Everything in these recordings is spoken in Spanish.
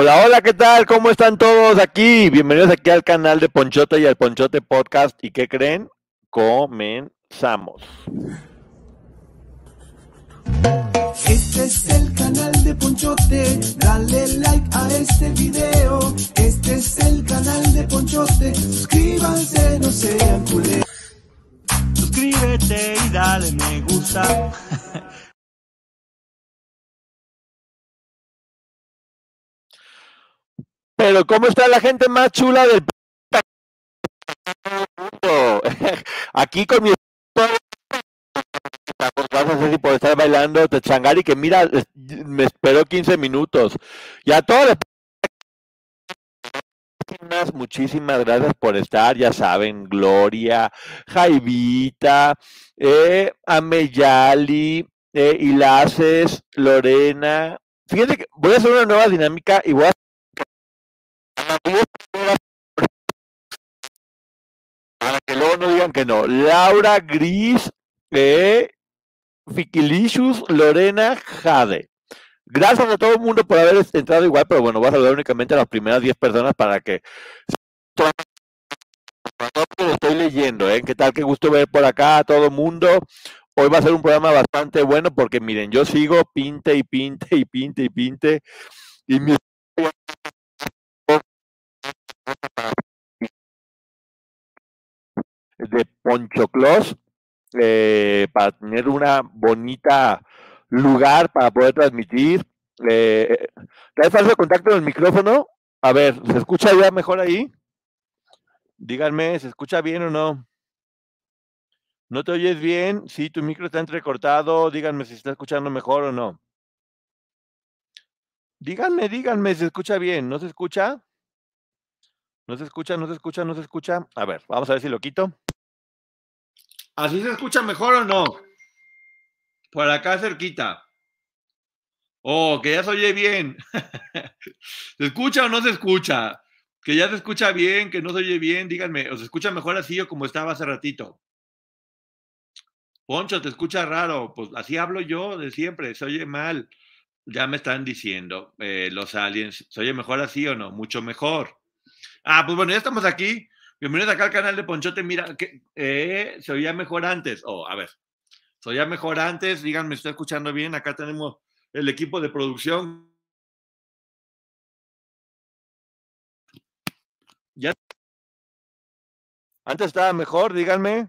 Hola, hola, ¿qué tal? ¿Cómo están todos aquí? Bienvenidos aquí al canal de Ponchote y al Ponchote Podcast. ¿Y qué creen? Comenzamos. Este es el canal de Ponchote, dale like a este video. Este es el canal de Ponchote, suscríbanse, no sean culés. Suscríbete y dale me gusta. Pero ¿cómo está la gente más chula del mundo? Aquí con mi a hacer por estar bailando te changari que mira, me esperó 15 minutos. Y a todos les muchísimas gracias por estar, ya saben, Gloria, Jaivita, eh, Ameyali, eh, Ilaces, Lorena. Fíjense que voy a hacer una nueva dinámica y voy a para que luego no digan que no. Laura Gris, eh, Fikilicious, Lorena Jade. Gracias a todo el mundo por haber entrado igual, pero bueno, voy a saludar únicamente a las primeras 10 personas para que lo estoy leyendo, ¿eh? ¿Qué tal? Qué gusto ver por acá a todo el mundo. Hoy va a ser un programa bastante bueno porque miren, yo sigo pinte y pinte y pinte y pinte y mi de Poncho Clos eh, para tener una bonita lugar para poder transmitir. Eh, ¿Trae falso contacto en el micrófono? A ver, ¿se escucha ya mejor ahí? Díganme, ¿se escucha bien o no? ¿No te oyes bien? Si tu micro está entrecortado, díganme si está escuchando mejor o no. Díganme, díganme, ¿se escucha bien? ¿No se escucha? ¿No se escucha? ¿No se escucha? ¿No se escucha? A ver, vamos a ver si lo quito. ¿Así se escucha mejor o no? Por acá cerquita. Oh, que ya se oye bien. ¿Se escucha o no se escucha? Que ya se escucha bien, que no se oye bien, díganme, ¿o se escucha mejor así o como estaba hace ratito? Poncho, te escucha raro. Pues así hablo yo de siempre, se oye mal. Ya me están diciendo eh, los aliens, ¿se oye mejor así o no? Mucho mejor. Ah, pues bueno, ya estamos aquí. Bienvenidos acá al canal de Ponchote. Mira, eh, se oía mejor antes. Oh, a ver, se oía mejor antes. Díganme, ¿está escuchando bien? Acá tenemos el equipo de producción. Ya. Antes estaba mejor, díganme.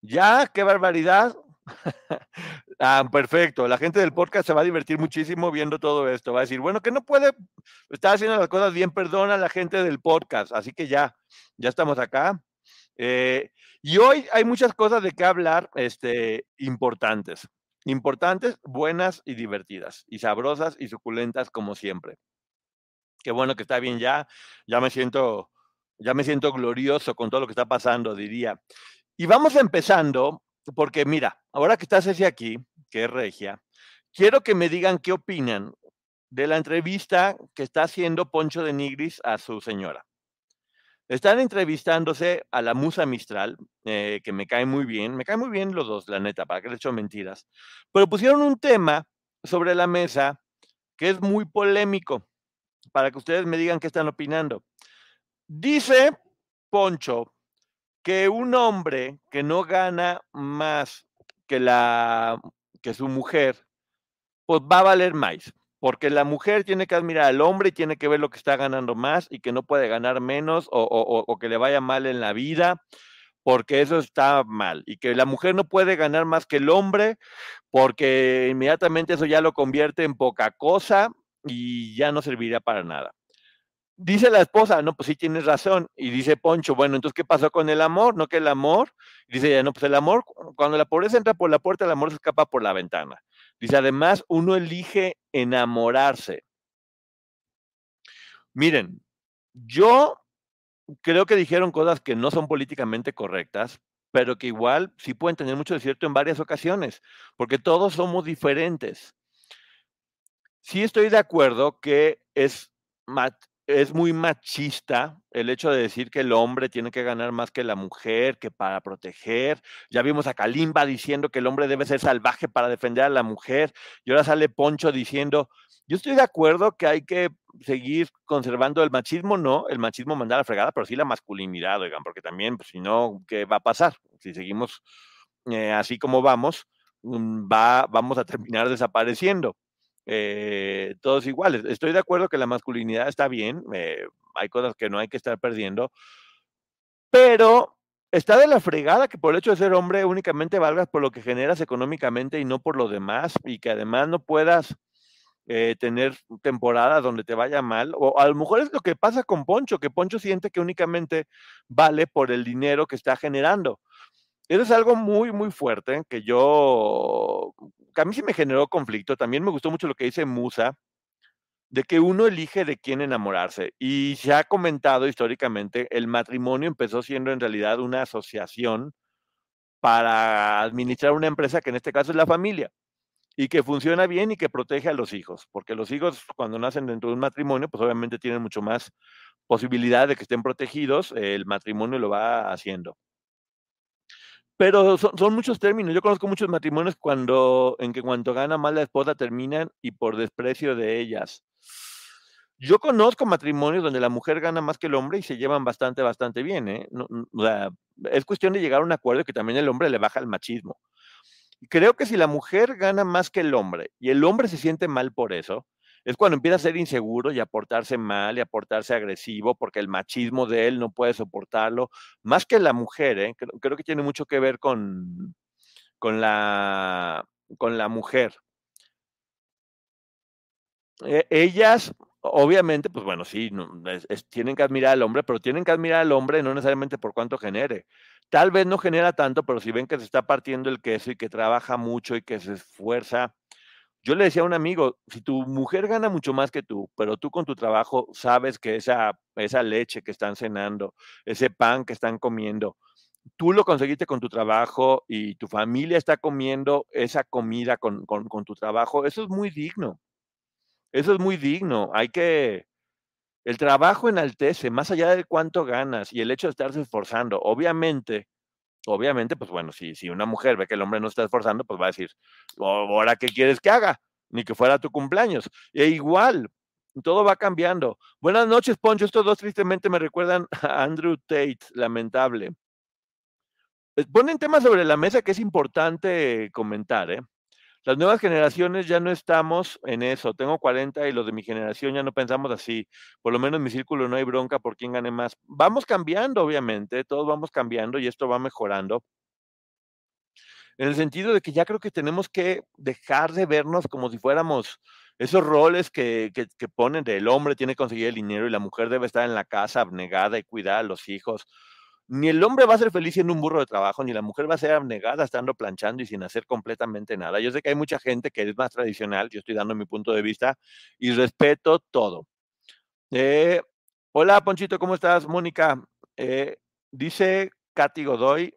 Ya, qué barbaridad. ah, perfecto. La gente del podcast se va a divertir muchísimo viendo todo esto. Va a decir, bueno, que no puede estar haciendo las cosas bien, perdona la gente del podcast. Así que ya, ya estamos acá. Eh, y hoy hay muchas cosas de qué hablar este, importantes. Importantes, buenas y divertidas. Y sabrosas y suculentas como siempre. Qué bueno que está bien ya. Ya me siento, ya me siento glorioso con todo lo que está pasando, diría. Y vamos empezando porque mira, ahora que estás ese aquí, que es regia, quiero que me digan qué opinan de la entrevista que está haciendo Poncho de Nigris a su señora. Están entrevistándose a la musa Mistral, eh, que me cae muy bien, me cae muy bien los dos, la neta, para que les hecho mentiras, pero pusieron un tema sobre la mesa que es muy polémico, para que ustedes me digan qué están opinando. Dice Poncho que un hombre que no gana más que, la, que su mujer, pues va a valer más. Porque la mujer tiene que admirar al hombre y tiene que ver lo que está ganando más y que no puede ganar menos o, o que le vaya mal en la vida, porque eso está mal. Y que la mujer no puede ganar más que el hombre, porque inmediatamente eso ya lo convierte en poca cosa y ya no serviría para nada. Dice la esposa, no, pues sí tienes razón. Y dice Poncho, bueno, entonces, ¿qué pasó con el amor? ¿No que el amor? dice ella, no, pues el amor, cuando la pobreza entra por la puerta, el amor se escapa por la ventana. Dice, además, uno elige enamorarse. Miren, yo creo que dijeron cosas que no son políticamente correctas, pero que igual sí pueden tener mucho de cierto en varias ocasiones, porque todos somos diferentes. Sí estoy de acuerdo que es es muy machista el hecho de decir que el hombre tiene que ganar más que la mujer, que para proteger. Ya vimos a Kalimba diciendo que el hombre debe ser salvaje para defender a la mujer. Y ahora sale Poncho diciendo, yo estoy de acuerdo que hay que seguir conservando el machismo, no, el machismo manda a la fregada, pero sí la masculinidad, oigan, porque también, pues, si no, ¿qué va a pasar? Si seguimos eh, así como vamos, mm, va, vamos a terminar desapareciendo. Eh, todos iguales. Estoy de acuerdo que la masculinidad está bien, eh, hay cosas que no hay que estar perdiendo, pero está de la fregada que por el hecho de ser hombre únicamente valgas por lo que generas económicamente y no por lo demás, y que además no puedas eh, tener temporadas donde te vaya mal, o a lo mejor es lo que pasa con Poncho, que Poncho siente que únicamente vale por el dinero que está generando. Eso es algo muy, muy fuerte, que yo, que a mí sí me generó conflicto. También me gustó mucho lo que dice Musa, de que uno elige de quién enamorarse. Y se ha comentado históricamente, el matrimonio empezó siendo en realidad una asociación para administrar una empresa que en este caso es la familia y que funciona bien y que protege a los hijos, porque los hijos cuando nacen dentro de un matrimonio, pues obviamente tienen mucho más posibilidad de que estén protegidos, el matrimonio lo va haciendo. Pero son, muchos términos. Yo conozco muchos matrimonios cuando, en que cuando gana más la esposa terminan y por desprecio de ellas. Yo conozco matrimonios donde la mujer gana más que el hombre y se llevan bastante, bastante bien. ¿eh? es cuestión de llegar a un acuerdo que también el hombre le baja el machismo. Creo que si la mujer gana más que el hombre y el hombre se siente mal por eso, es cuando empieza a ser inseguro y a portarse mal y a portarse agresivo porque el machismo de él no puede soportarlo, más que la mujer, ¿eh? creo, que tiene mucho que ver con, con, la, con la mujer. E, ellas, obviamente, pues bueno, sí, tienen que admirar al hombre, pero tienen que admirar al hombre no necesariamente por cuánto genere. Tal vez no genera tanto, pero si ven que se está partiendo el queso y que trabaja mucho y que se esfuerza, yo le decía a un amigo, si tu mujer gana mucho más que tú, pero tú con tu trabajo sabes que esa, esa leche que están cenando, ese pan que están comiendo, tú lo conseguiste con tu trabajo y tu familia está comiendo esa comida con, con tu trabajo, eso es muy digno. Eso es muy digno. Hay que... El trabajo enaltece, más allá de cuánto ganas y el hecho de estarse esforzando. Obviamente, obviamente, pues bueno, si, si una mujer ve que el hombre no está esforzando, pues va a decir, ahora qué quieres que haga, ni que fuera tu cumpleaños. E igual, todo va cambiando. Buenas noches, Poncho. Estos dos tristemente me recuerdan a Andrew Tate, lamentable. Eh, ponen temas sobre la mesa que es importante comentar, ¿eh? Las nuevas generaciones ya no estamos en eso. Tengo 40 y los de mi generación ya no pensamos así. Por lo menos en mi círculo no hay bronca por quién gane más. Vamos cambiando, obviamente, todos vamos cambiando y esto va mejorando. En el sentido de que ya creo que tenemos que dejar de vernos como si fuéramos esos roles que, que, que ponen el hombre tiene que conseguir el dinero y la mujer debe estar en la casa abnegada y cuidar a los hijos ni el hombre va a ser feliz siendo un burro de trabajo, ni la mujer va a ser abnegada estando planchando y sin hacer completamente nada. Yo sé que hay mucha gente que es más tradicional, yo estoy dando mi punto de vista y respeto todo. Eh, hola, Ponchito, ¿cómo estás? Mónica, eh, dice Katy Godoy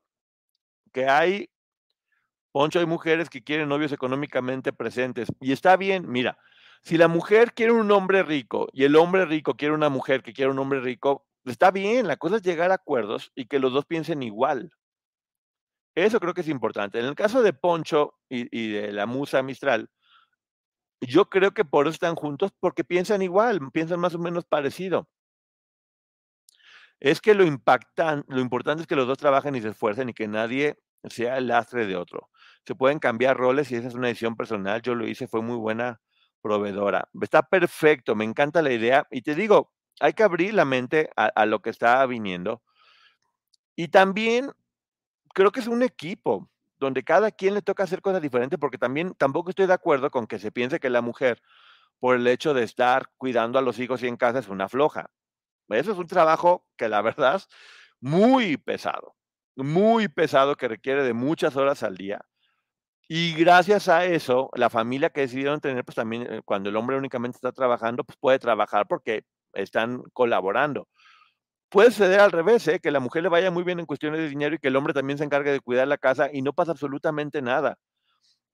que hay, Poncho, hay mujeres que quieren novios económicamente presentes. Y está bien, mira, si la mujer quiere un hombre rico y el hombre rico quiere una mujer que quiere un hombre rico, Está bien, la cosa es llegar a acuerdos y que los dos piensen igual. Eso creo que es importante. En el caso de Poncho y, de la musa Mistral, yo creo que por eso están juntos, porque piensan igual, piensan más o menos parecido. Es que lo, impactan, lo importante es que los dos trabajen y se esfuercen y que nadie sea el lastre de otro. Se pueden cambiar roles y esa es una decisión personal. Yo lo hice, fue muy buena proveedora. Está perfecto, me encanta la idea. Y te digo, hay que abrir la mente a, lo que está viniendo. Y también creo que es un equipo donde cada quien le toca hacer cosas diferentes, porque también tampoco estoy de acuerdo con que se piense que la mujer, por el hecho de estar cuidando a los hijos y en casa, es una floja. Eso es un trabajo que la verdad muy pesado, muy pesado, que requiere de muchas horas al día. Y gracias a eso, la familia que decidieron tener, pues también eh, cuando el hombre únicamente está trabajando, pues puede trabajar porque están colaborando. Puede suceder al revés, ¿eh? que la mujer le vaya muy bien en cuestiones de dinero y que el hombre también se encargue de cuidar la casa y no pasa absolutamente nada.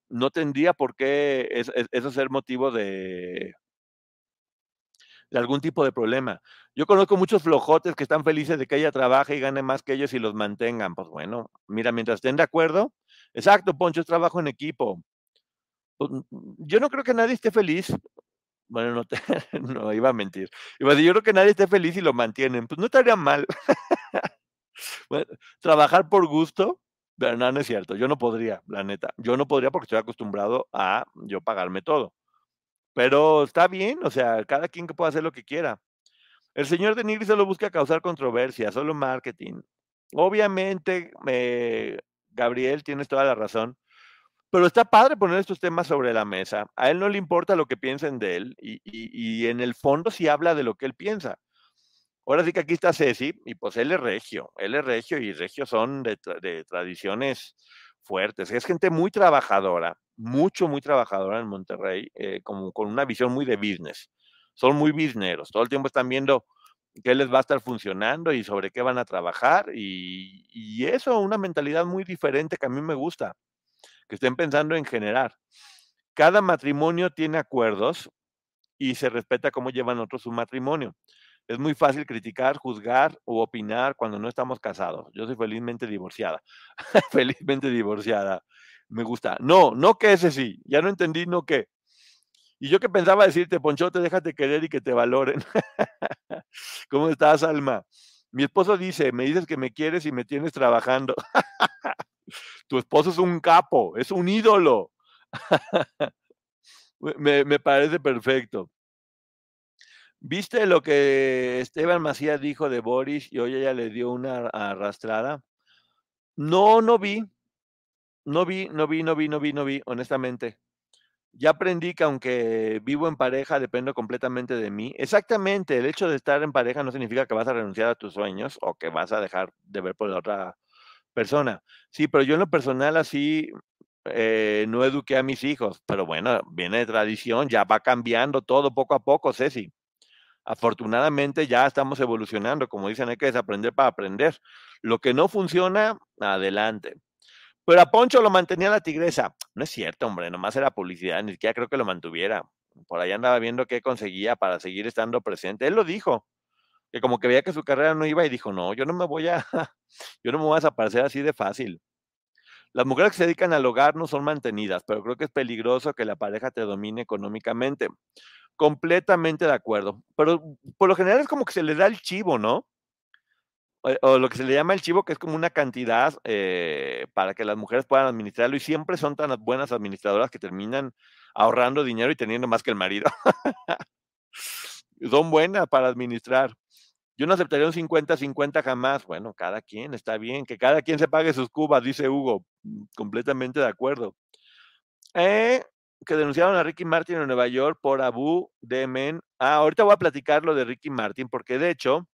No tendría por qué eso ser motivo de, de algún tipo de problema. Yo conozco muchos flojotes que están felices de que ella trabaje y gane más que ellos y los mantengan. Pues bueno, mira, mientras estén de acuerdo, exacto, Poncho, es trabajo en equipo. Pues, yo no creo que nadie esté feliz Bueno, no, te, iba a mentir. Iba a decir, yo creo que nadie esté feliz y lo mantienen. Pues no estaría mal. Trabajar por gusto, pero no, no es cierto. Yo no podría, la neta. Yo no podría porque estoy acostumbrado a yo pagarme todo. Pero está bien, o sea, cada quien que pueda hacer lo que quiera. El señor de Nigri solo busca causar controversia, solo marketing. Obviamente, eh, Gabriel, tienes toda la razón. Pero está padre poner estos temas sobre la mesa. A él no le importa lo que piensen de él y, y- y en el fondo sí habla de lo que él piensa. Ahora sí que aquí está Ceci y pues él es regio, él es regio y regios son de, tra- de tradiciones fuertes. Es gente muy trabajadora, mucho, muy trabajadora en Monterrey, eh, como con una visión muy de business. Son muy businesseros, todo el tiempo están viendo qué les va a estar funcionando y sobre qué van a trabajar y, y eso, una mentalidad muy diferente que a mí me gusta, que estén pensando en generar. Cada matrimonio tiene acuerdos y se respeta cómo llevan otros su matrimonio. Es muy fácil criticar, juzgar o opinar cuando no estamos casados. Yo soy felizmente divorciada. felizmente divorciada. Me gusta. No, no que ese sí. Ya no entendí no qué. Y yo que pensaba decirte, Ponchote, déjate querer y que te valoren. ¿Cómo estás, Alma? Mi esposo dice, me dices que me quieres y me tienes trabajando. tu esposo es un capo, es un ídolo. me, me parece perfecto. ¿Viste lo que Esteban Macías dijo de Boris y hoy ella le dio una arrastrada? No, no vi. No vi, no vi, no vi, no vi, no vi, honestamente. Ya aprendí que aunque vivo en pareja, dependo completamente de mí. Exactamente, el hecho de estar en pareja no significa que vas a renunciar a tus sueños o que vas a dejar de ver por la otra persona. Sí, pero yo en lo personal así eh, no eduqué a mis hijos, pero bueno, viene de tradición, ya va cambiando todo poco a poco, Ceci. Afortunadamente ya estamos evolucionando, como dicen, hay que desaprender para aprender. Lo que no funciona, adelante. Pero a Poncho lo mantenía la tigresa. No es cierto, hombre, nomás era publicidad, ni siquiera creo que lo mantuviera. Por ahí andaba viendo qué conseguía para seguir estando presente. Él lo dijo, que como que veía que su carrera no iba y dijo, no, yo no me voy a, yo no me voy a desaparecer así de fácil. Las mujeres que se dedican al hogar no son mantenidas, pero creo que es peligroso que la pareja te domine económicamente. Completamente de acuerdo. Pero por lo general es como que se le da el chivo, ¿no? O, lo que se le llama el chivo, que es como una cantidad eh, para que las mujeres puedan administrarlo y siempre son tan buenas administradoras que terminan ahorrando dinero y teniendo más que el marido. son buenas para administrar. Yo no aceptaría un 50-50 jamás. Bueno, cada quien, está bien. Que cada quien se pague sus cubas, dice Hugo. Mm, Completamente de acuerdo. Eh, que denunciaron a Ricky Martin en Nueva York por Abu Demen. Ah, ahorita voy a platicar lo de Ricky Martin, porque de hecho,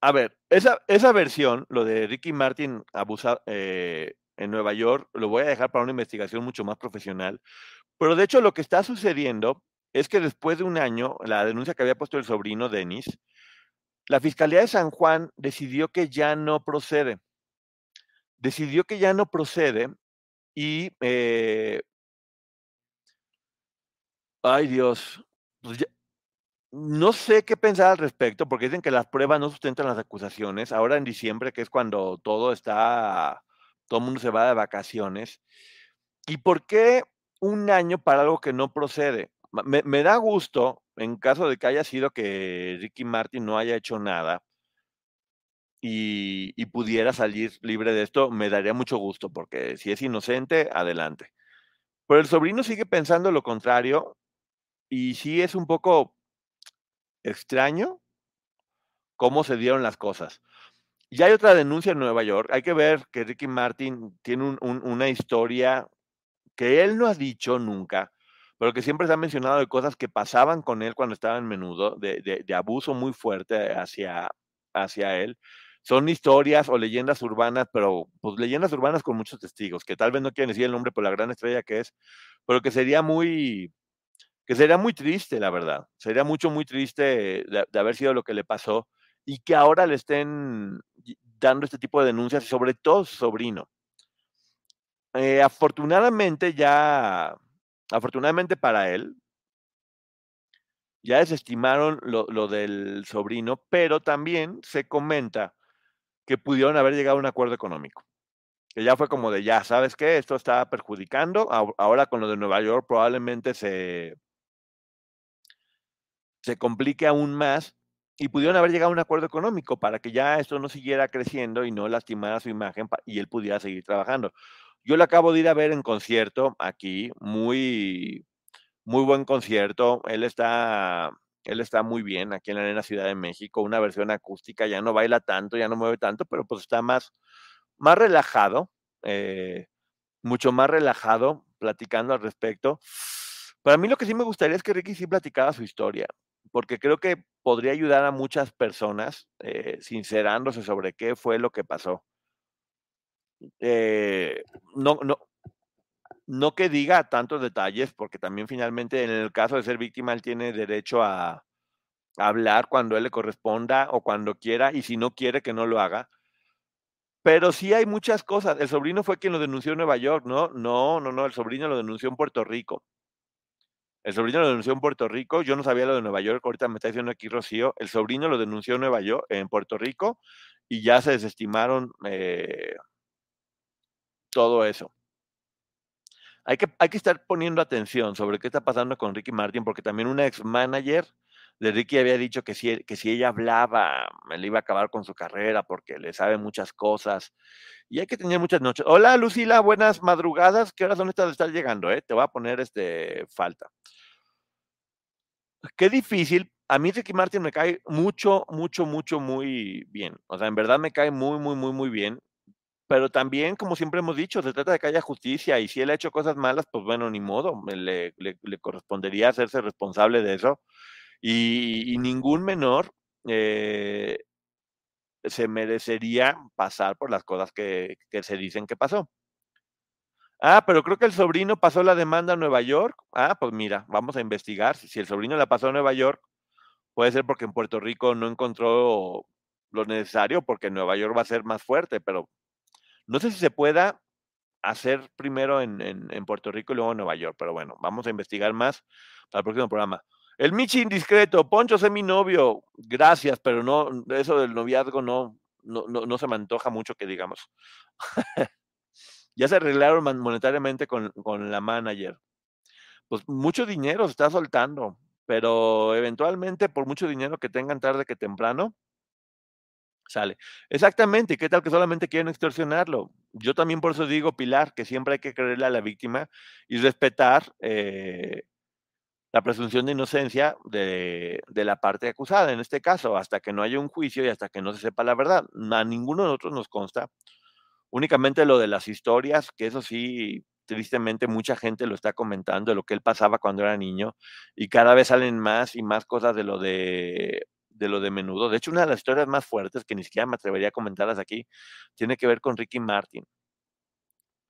a ver, esa, esa versión, lo de Ricky Martin abusa, eh, en Nueva York, lo voy a dejar para una investigación mucho más profesional. Pero de hecho, lo que está sucediendo es que después de un año, la denuncia que había puesto el sobrino Denis, la Fiscalía de San Juan decidió que ya no procede. Decidió que ya no procede y, eh, ay Dios, pues no sé qué pensar al respecto, porque dicen que las pruebas no sustentan las acusaciones. Ahora en diciembre, que es cuando todo está, todo el mundo se va de vacaciones. ¿Y por qué un año para algo que no procede? Me, da gusto, en caso de que haya sido que Ricky Martin no haya hecho nada y, pudiera salir libre de esto, me daría mucho gusto, porque si es inocente, adelante. Pero el sobrino sigue pensando lo contrario y sí es un poco extraño cómo se dieron las cosas. Ya hay otra denuncia en Nueva York. Hay que ver que Ricky Martin tiene un- un- una historia que él no ha dicho nunca, pero que siempre se ha mencionado de cosas que pasaban con él cuando estaba en menudo, de, de- abuso muy fuerte hacia, hacia él. Son historias o leyendas urbanas, pero pues leyendas urbanas con muchos testigos, que tal vez no quieren decir el nombre por la gran estrella que es, pero que sería muy, que sería muy triste, la verdad. Sería mucho, muy triste de, haber sido lo que le pasó y que ahora le estén dando este tipo de denuncias, sobre todo su sobrino. Eh, afortunadamente ya, afortunadamente para él, ya desestimaron lo, lo del sobrino, pero también se comenta que pudieron haber llegado a un acuerdo económico. que ya fue como de ya, ¿sabes qué? Esto está perjudicando. Ahora con lo de Nueva York probablemente se, se complique aún más y pudieron haber llegado a un acuerdo económico para que ya esto no siguiera creciendo y no lastimara su imagen y él pudiera seguir trabajando. Yo lo acabo de ir a ver en concierto aquí, muy, muy buen concierto. Él está, él está muy bien aquí en la Arena Ciudad de México, una versión acústica, ya no baila tanto, ya no mueve tanto, pero pues está más, más relajado, eh, mucho más relajado, platicando al respecto. Para mí lo que sí me gustaría es que Ricky sí platicara su historia, porque creo que podría ayudar a muchas personas eh, sincerándose sobre qué fue lo que pasó. Eh, no, no, no que diga tantos detalles, porque también finalmente en el caso de ser víctima, él tiene derecho a, hablar cuando él le corresponda o cuando quiera, y si no quiere que no lo haga. Pero sí hay muchas cosas. El sobrino fue quien lo denunció en Nueva York, ¿no? No, no, no, el sobrino lo denunció en Puerto Rico. El sobrino lo denunció en Puerto Rico. Yo no sabía lo de Nueva York. Ahorita me está diciendo aquí Rocío. El sobrino lo denunció en Nueva York, en Puerto Rico, y ya se desestimaron eh, todo eso. Hay que, hay que estar poniendo atención sobre qué está pasando con Ricky Martin, porque también una ex manager de Ricky había dicho que si, que si ella hablaba, le iba a acabar con su carrera porque le sabe muchas cosas. Y hay que tener muchas noches. Hola, Lucila, buenas madrugadas. ¿Qué horas son estas de estar llegando? Eh? Te voy a poner este falta. Qué difícil. A mí Ricky Martin me cae mucho, mucho, mucho, muy bien. O sea, en verdad me cae muy, muy, muy, muy bien. Pero también, como siempre hemos dicho, se trata de que haya justicia y si él ha hecho cosas malas, pues bueno, ni modo, le, le, correspondería hacerse responsable de eso y, y ningún menor eh, se merecería pasar por las cosas que, que, se dicen que pasó. Ah, pero creo que el sobrino pasó la demanda a Nueva York. Ah, pues mira, vamos a investigar. Si el sobrino la pasó a Nueva York, puede ser porque en Puerto Rico no encontró lo necesario, porque Nueva York va a ser más fuerte, pero no sé si se pueda hacer primero en, Puerto Rico y luego en Nueva York, pero bueno, vamos a investigar más para el próximo programa. El Michi indiscreto, Poncho es mi novio, gracias, pero no, eso del noviazgo no, no, no, no se me antoja mucho que digamos. ya se arreglaron monetariamente con, con, la manager. Pues mucho dinero se está soltando, pero eventualmente por mucho dinero que tengan tarde que temprano, sale. Exactamente, ¿qué tal que solamente quieren extorsionarlo? Yo también por eso digo, Pilar, que siempre hay que creerle a la víctima y respetar eh, la presunción de inocencia de, de, la parte acusada, en este caso, hasta que no haya un juicio y hasta que no se sepa la verdad. A ninguno de nosotros nos consta. Únicamente lo de las historias, que eso sí, tristemente mucha gente lo está comentando, de lo que él pasaba cuando era niño, y cada vez salen más y más cosas de lo de, de lo de menudo. De hecho, una de las historias más fuertes, que ni siquiera me atrevería a comentarlas aquí, tiene que ver con Ricky Martin.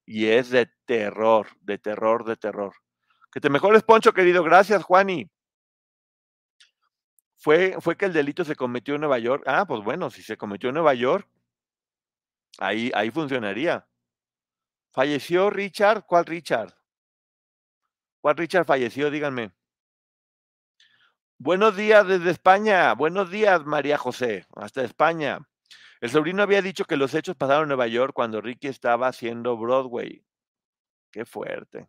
Y es de terror, de terror, de terror. Que te mejores, Poncho, querido. Gracias, Juani. Fue, fue que el delito se cometió en Nueva York. Ah, pues bueno, si se cometió en Nueva York, ahí, ahí funcionaría. ¿Falleció Richard? ¿Cuál Richard? ¿Cuál Richard falleció? Díganme. Buenos días desde España. Buenos días, María José. Hasta España. El sobrino había dicho que los hechos pasaron en Nueva York cuando Ricky estaba haciendo Broadway. Qué fuerte.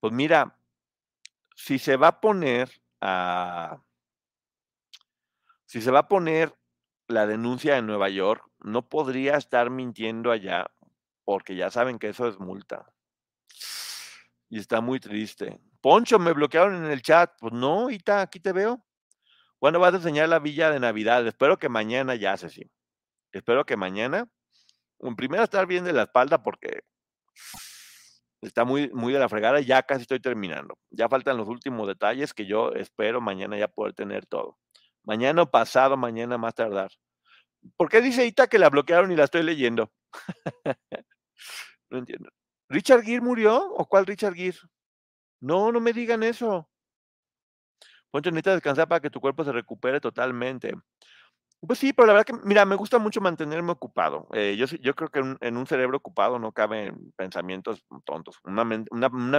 Pues mira, si se va a poner a. Si se va a poner la denuncia en Nueva York, no podría estar mintiendo allá, porque ya saben que eso es multa. Y está muy triste. Poncho, me bloquearon en el chat. Pues no, Ita, aquí te veo. ¿Cuándo vas a enseñar la villa de Navidad? Espero que mañana ya, sí. Espero que mañana. En primero estar bien de la espalda porque está muy, muy de la fregada, ya casi estoy terminando. Ya faltan los últimos detalles que yo espero mañana ya poder tener todo. Mañana o pasado, mañana más tardar. ¿Por qué dice Ita que la bloquearon y la estoy leyendo? no entiendo. ¿Richard Gere murió? ¿O cuál Richard Gere? No, no me digan eso. Poncho, necesitas descansar para que tu cuerpo se recupere totalmente. Pues sí, pero la verdad que, mira, me gusta mucho mantenerme ocupado. Eh, yo, yo creo que en, un cerebro ocupado no caben pensamientos tontos. Una,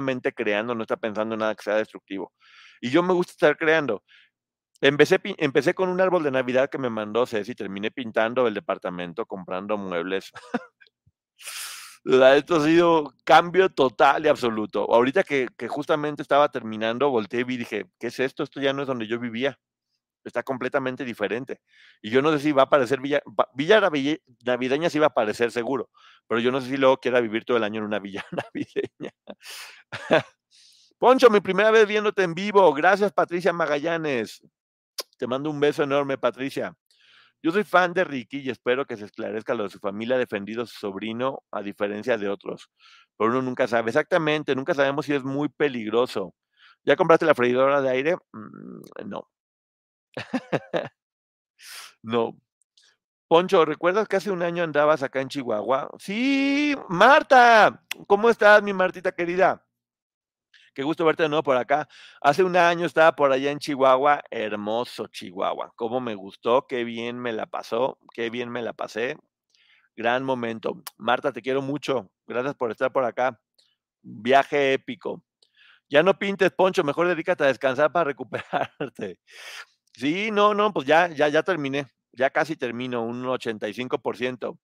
mente creando no está pensando en nada que sea destructivo. Y yo me gusta estar creando. Empecé, empecé con un árbol de Navidad que me mandó Ceci, terminé pintando el departamento, comprando muebles. Esto ha sido cambio total y absoluto. Ahorita que, justamente estaba terminando, volteé y dije, ¿qué es esto? Esto ya no es donde yo vivía. Está completamente diferente. Y yo no sé si va a aparecer Villa, Villa Navi- Navideña, sí va a aparecer seguro, pero yo no sé si luego quiera vivir todo el año en una villa navideña. Poncho, mi primera vez viéndote en vivo. Gracias, Patricia Magallanes. Te mando un beso enorme, Patricia. Yo soy fan de Ricky y espero que se esclarezca lo de su familia ha defendido a su sobrino, a diferencia de otros. Pero uno nunca sabe. Exactamente, nunca sabemos si es muy peligroso. ¿Ya compraste la freidora de aire? Mm, no. no. Poncho, ¿recuerdas que hace un año andabas acá en Chihuahua? Sí, Marta. ¿Cómo estás, mi Martita querida? Qué gusto verte de nuevo por acá. Hace un año estaba por allá en Chihuahua, hermoso Chihuahua. Cómo me gustó, qué bien me la pasó, qué bien me la pasé. Gran momento. Marta, te quiero mucho. Gracias por estar por acá. Viaje épico. Ya no pintes, Poncho, mejor dedícate a descansar para recuperarte. Sí, no, no, pues ya, ya, ya terminé. Ya casi termino, un 85%.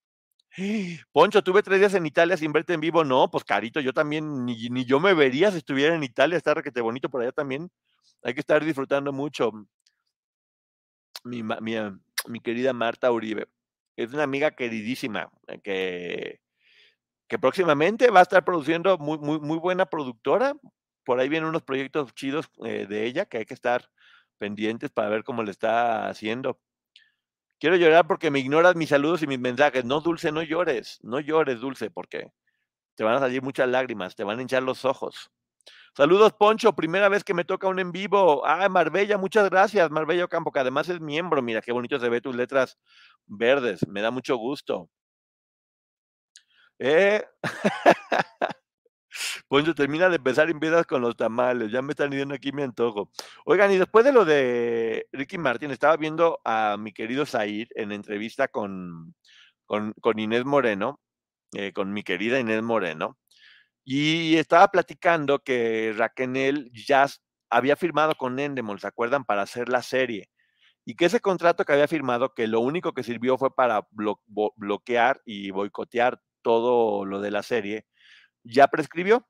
Poncho, tuve tres días en Italia sin verte en vivo. No, pues carito, yo también, ni, yo me vería si estuviera en Italia, está requete bonito por allá también. Hay que estar disfrutando mucho. Mi querida Marta Uribe. Es una amiga queridísima eh, que, que próximamente va a estar produciendo muy, muy, muy buena productora. Por ahí vienen unos proyectos chidos eh, de ella que hay que estar pendientes para ver cómo le está haciendo. Quiero llorar porque me ignoras mis saludos y mis mensajes. No, Dulce, no llores. No llores, Dulce, porque te van a salir muchas lágrimas, te van a hinchar los ojos. Saludos, Poncho. Primera vez que me toca un en vivo. Ah, Marbella, muchas gracias, Marbella Campo, que además es miembro. Mira qué bonito se ve tus letras verdes. Me da mucho gusto. Eh. Poncho, termina de empezar y empiezas con los tamales. Ya me están diciendo aquí mi antojo. Oigan, y después de lo de Ricky Martin, estaba viendo a mi querido Zair en entrevista con, con, Inés Moreno, eh, con mi querida Inés Moreno, y estaba platicando que Raquel ya había firmado con Endemol, ¿se acuerdan? Para hacer la serie. Y que ese contrato que había firmado, que lo único que sirvió fue para bloquear y boicotear todo lo de la serie, ya prescribió,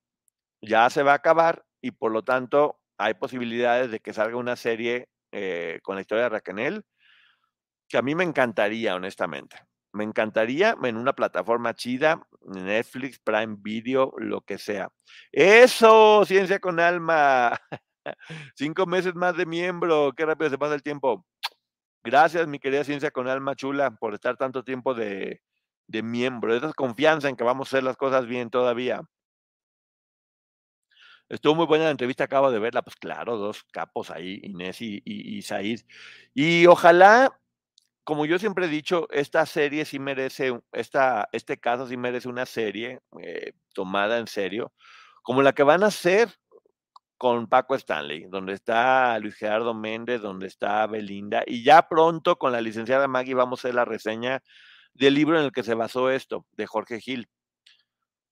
ya se va a acabar y por lo tanto hay posibilidades de que salga una serie eh, con la historia de Raquel, que a mí me encantaría, honestamente. Me encantaría en una plataforma chida, Netflix, Prime Video, lo que sea. Eso, ciencia con alma. Cinco meses más de miembro. Qué rápido se pasa el tiempo. Gracias, mi querida ciencia con alma chula, por estar tanto tiempo de, de miembro. Esa confianza en que vamos a hacer las cosas bien todavía. Estuvo muy buena la entrevista, acabo de verla, pues claro, dos capos ahí, Inés y, y, y Said. Y ojalá, como yo siempre he dicho, esta serie sí merece, esta, este caso sí merece una serie eh, tomada en serio, como la que van a hacer con Paco Stanley, donde está Luis Gerardo Méndez, donde está Belinda, y ya pronto con la licenciada Maggie vamos a hacer la reseña del libro en el que se basó esto, de Jorge Gil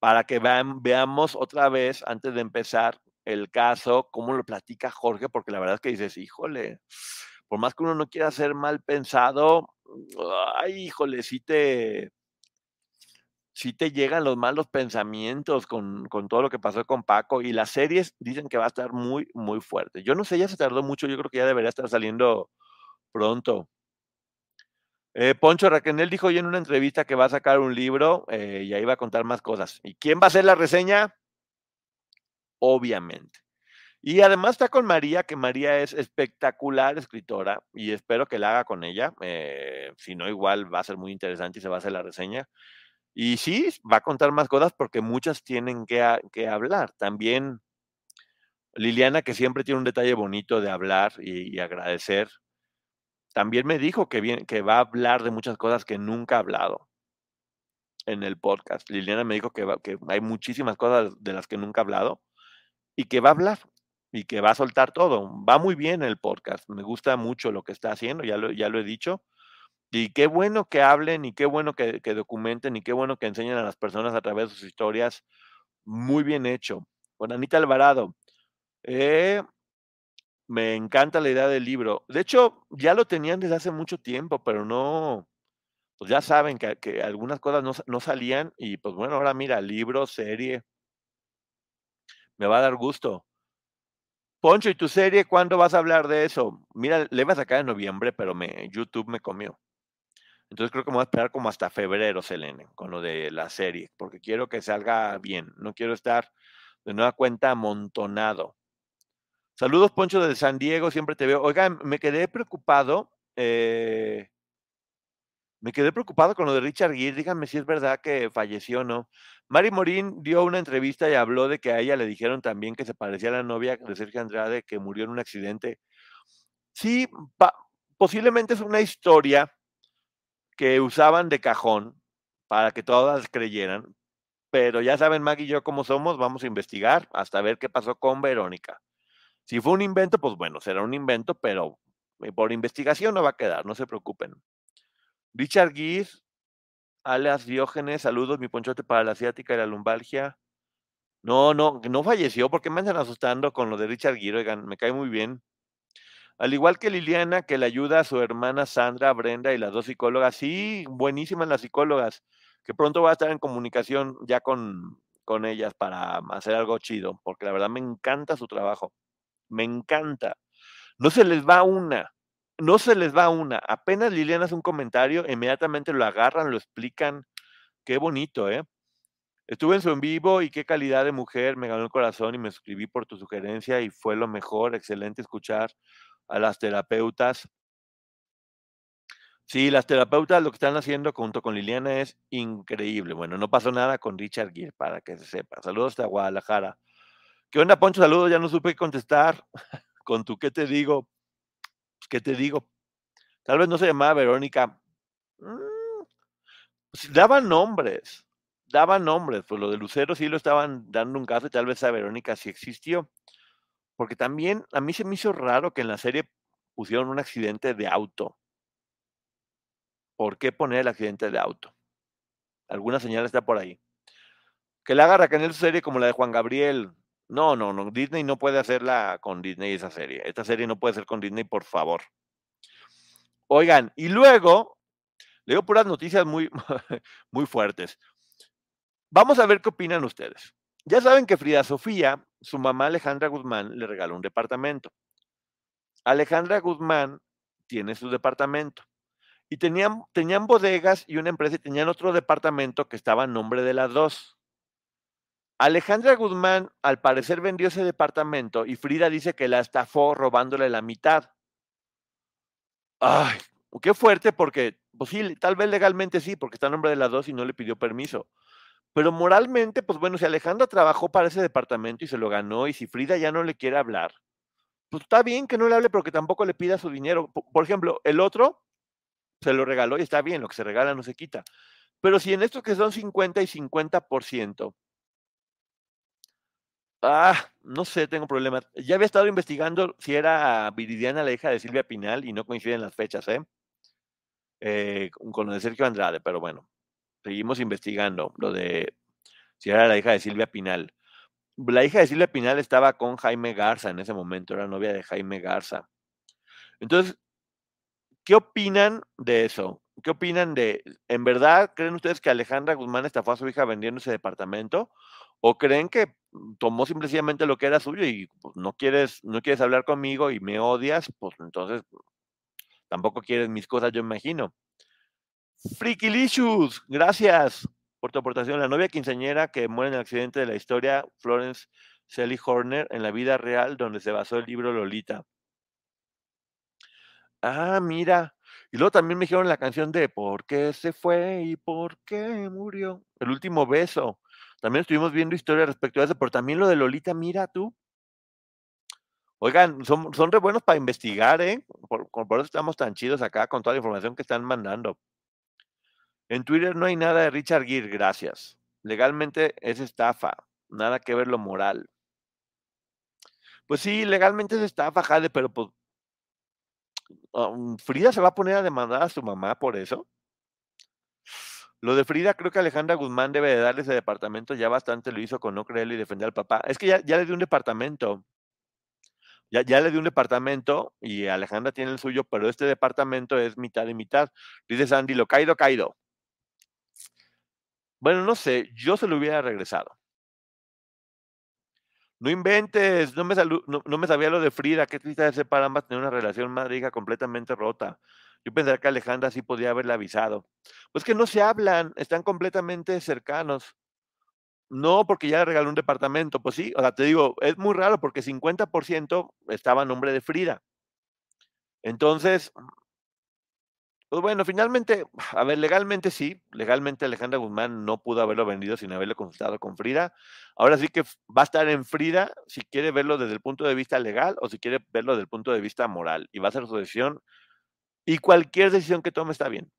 para que veamos otra vez, antes de empezar el caso, cómo lo platica Jorge, porque la verdad es que dices, híjole, por más que uno no quiera ser mal pensado, ay, híjole, sí te, sí te llegan los malos pensamientos con, con todo lo que pasó con Paco y las series dicen que va a estar muy, muy fuerte. Yo no sé, ya se tardó mucho, yo creo que ya debería estar saliendo pronto. Eh, Poncho Raquel dijo hoy en una entrevista que va a sacar un libro eh, y ahí va a contar más cosas. ¿Y quién va a hacer la reseña? Obviamente. Y además está con María, que María es espectacular escritora y espero que la haga con ella. eh, si no, igual va a ser muy interesante y se va a hacer la reseña. Y sí, va a contar más cosas porque muchas tienen que, hablar. También Liliana, que siempre tiene un detalle bonito de hablar y agradecer, también me dijo que, va a hablar de muchas cosas que nunca ha hablado en el podcast. Liliana me dijo que, va- que hay muchísimas cosas de las que nunca ha hablado y que va a hablar y que va a soltar todo. Va muy bien el podcast. Me gusta mucho lo que está haciendo, ya lo, ya lo he dicho. Y qué bueno que hablen y qué bueno que, que documenten y qué bueno que enseñen a las personas a través de sus historias. Muy bien hecho. Con Anita Alvarado. Eh, me encanta la idea del libro. De hecho, ya lo tenían desde hace mucho tiempo, pero no, pues ya saben que, algunas cosas no, no salían y pues bueno, ahora mira, libro, serie, me va a dar gusto. Poncho, ¿y tu serie cuándo vas a hablar de eso? Mira, le iba a sacar en noviembre, pero me, YouTube me comió. Entonces creo que me voy a esperar como hasta febrero, Selene, con lo de la serie, porque quiero que salga bien. No quiero estar de nueva cuenta amontonado. Saludos, Poncho, de San Diego, siempre te veo. Oigan, me quedé preocupado. eh, me quedé preocupado con lo de Richard Gere. Díganme si es verdad que falleció o no. Mari Morín dio una entrevista y habló de que a ella le dijeron también que se parecía a la novia de Sergio Andrade que murió en un accidente. Sí, posiblemente es una historia que usaban de cajón para que todas creyeran, pero ya saben, Maggie y yo cómo somos, vamos a investigar hasta ver qué pasó con Verónica. Si fue un invento, pues bueno, será un invento, pero eh, por investigación no va a quedar, no se preocupen. Richard Gere, alias Diógenes, saludos, mi ponchote para la asiática y la lumbalgia. No, no, no falleció, porque me andan asustando con lo de Richard Gere, oigan, me cae muy bien. Al igual que Liliana, que le ayuda a su hermana Sandra, Brenda y las dos psicólogas. Sí, buenísimas las psicólogas, que pronto va a estar en comunicación ya con, con ellas para hacer algo chido, porque la verdad me encanta su trabajo. Me encanta. No se les va una. No se les va una. Apenas Liliana hace un comentario, inmediatamente lo agarran, lo explican. Qué bonito, ¿eh? Estuve en su en vivo y qué calidad de mujer, me ganó el corazón y me suscribí por tu sugerencia y fue lo mejor, excelente escuchar a las terapeutas. Sí, las terapeutas lo que están haciendo junto con Liliana es increíble. Bueno, no pasó nada con Richard Gere, para que se sepa. Saludos hasta Guadalajara. ¿Qué onda, Poncho? Saludos, ya no supe contestar. Con tu, ¿qué te digo? Pues, ¿Qué te digo? Tal vez no se llamaba Verónica. Mm, pues, daban nombres, daban nombres. Pues lo de Lucero sí lo estaban dando un caso y tal vez a Verónica sí existió. Porque también a mí se me hizo raro que en la serie pusieron un accidente de auto. ¿Por qué poner el accidente de auto? Alguna señal está por ahí. Que la haga Raquel su serie como la de Juan Gabriel. No, no, no. Disney no puede hacerla con Disney esa serie. Esta serie no puede ser con Disney, por favor. Oigan, y luego, le digo puras noticias muy, muy fuertes. Vamos a ver qué opinan ustedes. Ya saben que Frida Sofía, su mamá Alejandra Guzmán, le regaló un departamento. Alejandra Guzmán tiene su departamento. Y tenían, tenían bodegas y una empresa y tenían otro departamento que estaba en nombre de las dos. Alejandra Guzmán, al parecer, vendió ese departamento y Frida dice que la estafó robándole la mitad. Ay, qué fuerte, porque, pues sí, tal vez legalmente sí, porque está en nombre de las dos y no le pidió permiso. Pero moralmente, pues bueno, si Alejandra trabajó para ese departamento y se lo ganó, y si Frida ya no le quiere hablar, pues está bien que no le hable, pero que tampoco le pida su dinero. Por, ejemplo, el otro se lo regaló y está bien, lo que se regala no se quita. Pero si en estos que son 50 y 50%, ah, no sé, tengo problemas. Ya había estado investigando si era Viridiana la hija de Silvia Pinal y no coinciden las fechas, ¿eh? Eh, con lo de Sergio Andrade, pero bueno, seguimos investigando lo de si era la hija de Silvia Pinal. La hija de Silvia Pinal estaba con Jaime Garza en ese momento, era novia de Jaime Garza. Entonces, ¿qué opinan de eso? ¿Qué opinan de, en verdad, creen ustedes que Alejandra Guzmán estafó a su hija vendiendo ese departamento? ¿O creen que tomó simplemente lo que era suyo y pues, no quieres, no quieres hablar conmigo y me odias? Pues entonces tampoco quieres mis cosas, yo imagino. Frikilicious, gracias por tu aportación. La novia quinceañera que muere en el accidente de la historia, Florence Sally Horner, en la vida real, donde se basó el libro Lolita. Ah, mira. Y luego también me dijeron la canción de ¿Por qué se fue y por qué murió? El último beso. También estuvimos viendo historias respecto a eso, pero también lo de Lolita, mira tú. Oigan, son, son re buenos para investigar, ¿eh? Por, eso estamos tan chidos acá con toda la información que están mandando. En Twitter no hay nada de Richard Gere, gracias. Legalmente es estafa, nada que ver lo moral. Pues sí, legalmente es estafa, Jade, pero pues um, Frida se va a poner a demandar a su mamá por eso. Lo de Frida, creo que Alejandra Guzmán debe de darle ese departamento, ya bastante lo hizo con no creerle y defender al papá. Es que ya, le dio un departamento. Ya, le di un departamento y Alejandra tiene el suyo, pero este departamento es mitad y mitad. Dice Sandy, lo caído, caído. Bueno, no sé, yo se lo hubiera regresado. No inventes, no me, no, me sabía lo de Frida, qué triste de ser para ambas tener una relación madriga completamente rota. Yo pensaría que Alejandra sí podía haberle avisado. Pues que no se hablan, están completamente cercanos. No, porque ya le regaló un departamento. Pues sí, o sea, te digo, es muy raro porque 50% estaba a nombre de Frida. Entonces, pues bueno, finalmente, a ver, legalmente sí, legalmente Alejandra Guzmán no pudo haberlo vendido sin haberlo consultado con Frida. Ahora sí que va a estar en Frida si quiere verlo desde el punto de vista legal o si quiere verlo desde el punto de vista moral. Y va a ser su decisión. Y cualquier decisión que tome está bien,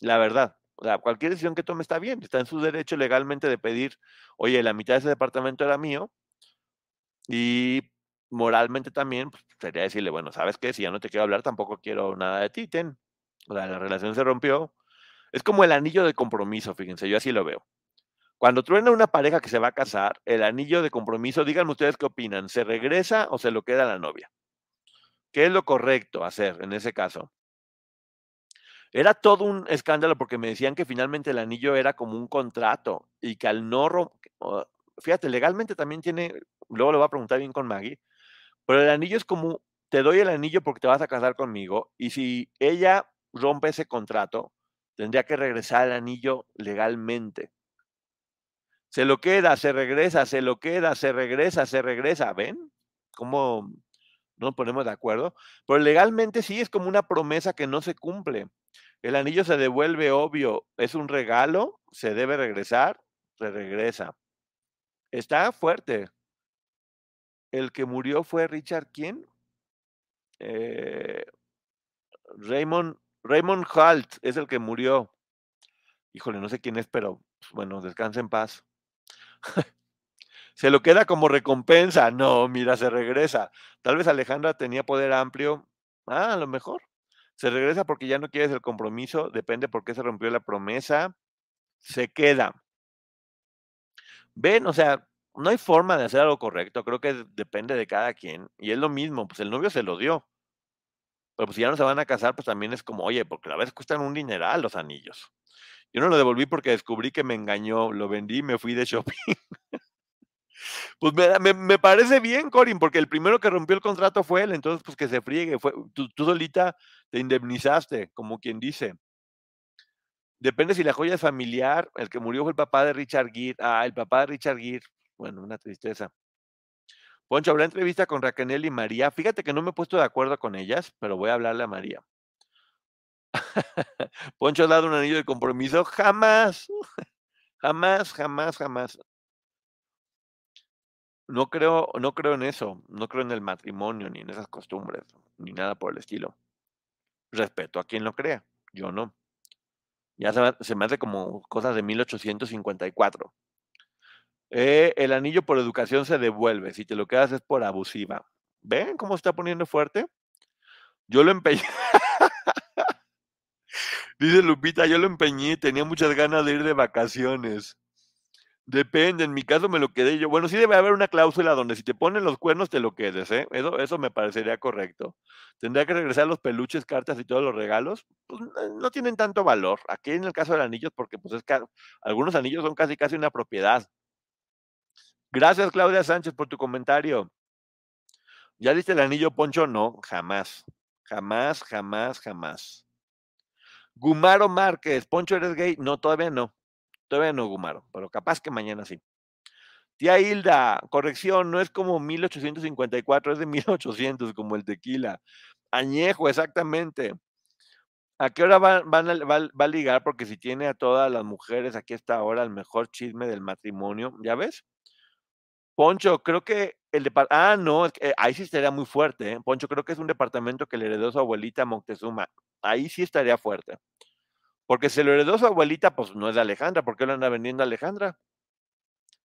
la verdad. O sea, cualquier decisión que tome está bien. Está en su derecho legalmente de pedir, oye, la mitad de ese departamento era mío. Y moralmente también pues, sería decirle, bueno, ¿sabes qué? Si ya no te quiero hablar, tampoco quiero nada de ti, ten. O sea, la relación se rompió. Es como el anillo de compromiso, fíjense, yo así lo veo. Cuando truena una pareja que se va a casar, el anillo de compromiso, díganme ustedes qué opinan, ¿se regresa o se lo queda la novia? ¿Qué es lo correcto hacer en ese caso? Era todo un escándalo porque me decían que finalmente el anillo era como un contrato y que al no rom- o- fíjate, legalmente también tiene, luego lo voy a preguntar bien con Maggie, pero el anillo es como, te doy el anillo porque te vas a casar conmigo y si ella rompe ese contrato, tendría que regresar el anillo legalmente. Se lo queda, se regresa, se lo queda, se regresa, se regresa. ¿Ven? ¿Cómo no nos ponemos de acuerdo? Pero legalmente sí es como una promesa que no se cumple. El anillo se devuelve, obvio, es un regalo, se debe regresar, se regresa. Está fuerte. El que murió fue Richard, ¿quién? Eh, Raymond, Raymond Halt es el que murió. Híjole, no sé quién es, pero pues, bueno, descansa en paz. Se lo queda como recompensa. No, mira, se regresa. Tal vez Alejandra tenía poder amplio. Ah, a lo mejor. Se regresa porque ya no quieres el compromiso. Depende por qué se rompió la promesa. Se queda. Ven, o sea, no hay forma de hacer algo correcto. Creo que depende de cada quien. Y es lo mismo, pues el novio se lo dio. Pero pues si ya no se van a casar, pues también es como, oye, porque a veces cuestan un dineral los anillos. Yo no lo devolví porque descubrí que me engañó. Lo vendí y me fui de shopping. Pues me, me parece bien, Corin, porque el primero que rompió el contrato fue él, entonces pues que se friegue, fue, tú, tú solita te indemnizaste, como quien dice. Depende si la joya es familiar, el que murió fue el papá de Richard Gere, ah, el papá de Richard Gere, bueno, una tristeza. Poncho, habrá entrevista con Raquel y María, fíjate que no me he puesto de acuerdo con ellas, pero voy a hablarle a María. Poncho ha dado un anillo de compromiso, jamás, jamás, jamás, jamás. No creo, no creo en eso, no creo en el matrimonio, ni en esas costumbres, ni nada por el estilo. Respeto a quien lo crea, yo no. Ya se, me- hace como cosas de 1854. Eh, el anillo por educación se devuelve, si te lo quedas es por abusiva. ¿Ven cómo está poniendo fuerte? Yo lo empeñé. Dice Lupita, yo lo empeñé, tenía muchas ganas de ir de vacaciones. Depende, en mi caso me lo quedé yo. Bueno, sí debe haber una cláusula donde si te ponen los cuernos te lo quedes, ¿eh? Eso, eso me parecería correcto. Tendría que regresar los peluches, cartas y todos los regalos. Pues no, tienen tanto valor. Aquí en el caso del anillo, porque pues algunos anillos son casi casi una propiedad. Gracias, Claudia Sánchez, por tu comentario. ¿Ya diste el anillo, Poncho? No, jamás. Jamás, jamás, jamás. Gumaro Márquez, Poncho, ¿eres gay? No, todavía no. Todavía no, Gumaro, pero capaz que mañana sí. Tía Hilda, corrección, no es como 1854, es de 1800, como el tequila. Añejo, exactamente. ¿A qué hora va, a- ligar? Porque si tiene a todas las mujeres aquí está ahora el mejor chisme del matrimonio, ¿ya ves? Poncho, creo que el departamento, ah, no, es que, ahí sí estaría muy fuerte, ¿eh? Poncho, creo que es un departamento que le heredó su abuelita Moctezuma. Ahí sí estaría fuerte. Porque si lo heredó su abuelita, pues no es de Alejandra, ¿por qué lo anda vendiendo a Alejandra?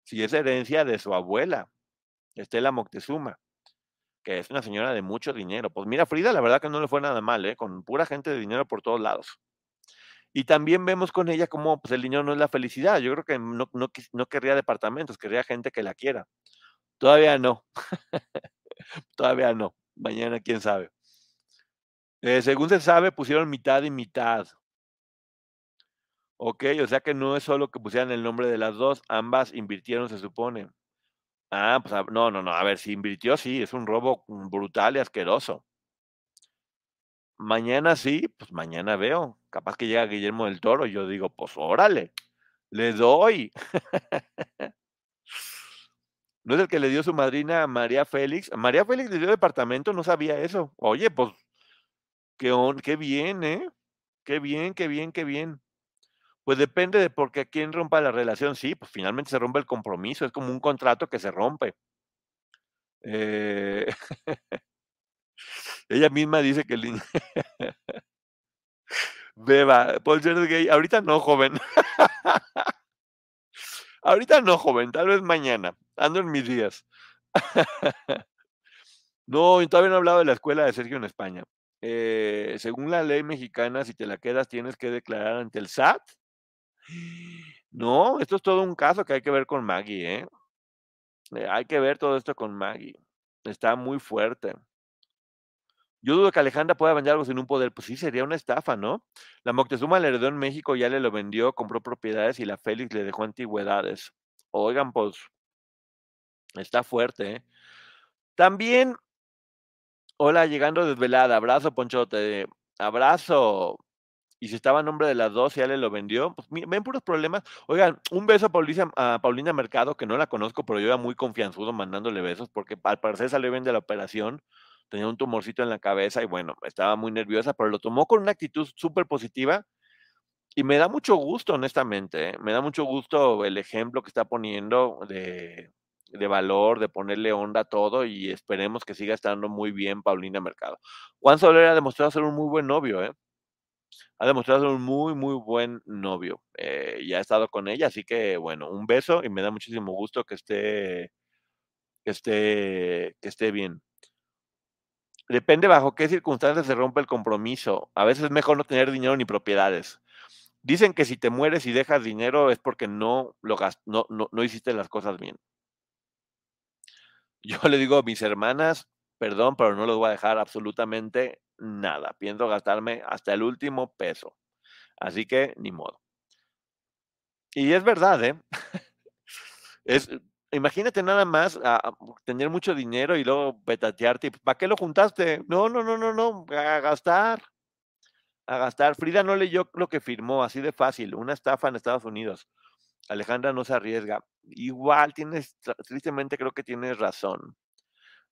Si es herencia de su abuela, Estela Moctezuma, que es una señora de mucho dinero. Pues mira, Frida, la verdad que no le fue nada mal, ¿eh? Con pura gente de dinero por todos lados. Y también vemos con ella cómo pues, el dinero no es la felicidad. Yo creo que no, no, no querría departamentos, querría gente que la quiera. Todavía no. Todavía no. Mañana, quién sabe. Eh, según se sabe, pusieron mitad y mitad. Ok, o sea que no es solo que pusieran el nombre de las dos, ambas invirtieron, se supone. Ah, pues no, no, no. A ver, si invirtió, sí, es un robo mm, brutal y asqueroso. Mañana sí, pues mañana veo. Capaz que llega Guillermo del Toro y yo digo, pues órale, le doy. ¿No es el que le dio su madrina a María Félix? ¿A María Félix le dio departamento, no sabía eso. Oye, pues, qué, qué bien, ¿eh? Qué bien, qué bien, qué bien. Pues depende de por qué quién rompa la relación. Sí, pues finalmente se rompe el compromiso. Es como un contrato que se rompe. Eh, ella misma dice que el. Beba, por ser gay. Ahorita no, joven. Ahorita no, joven. Tal vez mañana. Ando en mis días. No, todavía no he hablado de la escuela de Sergio en España. Eh, según la ley mexicana, si te la quedas, tienes que declarar ante el SAT. No, esto es todo un caso que hay que ver con Maggie, ¿eh? Eh, hay que ver todo esto con Maggie. Está muy fuerte. Yo dudo que Alejandra pueda vender algo sin un poder. Pues sí, sería una estafa, ¿no? La Moctezuma le heredó en México, ya le lo vendió, compró propiedades y la Félix le dejó antigüedades. Oigan, pues, está fuerte, ¿eh? También, hola, llegando desvelada, abrazo, Ponchote, abrazo. Y si estaba a nombre de las dos y ya le lo vendió, pues ven puros problemas. Oigan, un beso a Paulina, a Paulina Mercado, que no la conozco, pero yo era muy confianzudo mandándole besos, porque al parecer salió bien de la operación, tenía un tumorcito en la cabeza y bueno, estaba muy nerviosa, pero lo tomó con una actitud súper positiva y me da mucho gusto, honestamente, ¿eh? me da mucho gusto el ejemplo que está poniendo de, de valor, de ponerle onda a todo y esperemos que siga estando muy bien Paulina Mercado. Juan Soler ha demostrado ser un muy buen novio, ¿eh? Ha demostrado un muy, muy buen novio. eh, y ha estado con ella, así que bueno, un beso y me da muchísimo gusto que esté, que esté, que esté bien. Depende bajo qué circunstancias se rompe el compromiso. A veces es mejor no tener dinero ni propiedades. Dicen que si te mueres y dejas dinero es porque no lo no, no, no hiciste las cosas bien. Yo le digo a mis hermanas, perdón, pero no les voy a dejar absolutamente nada. Pienso gastarme hasta el último peso. Así que ni modo. Y es verdad, ¿eh? Es, imagínate nada más a, a tener mucho dinero y luego petatearte. ¿Para qué lo juntaste? No, no, no, no, no, a gastar. A gastar. Frida no leyó lo que firmó, así de fácil. Una estafa en Estados Unidos. Alejandra no se arriesga. Igual tienes, tristemente creo que tienes razón.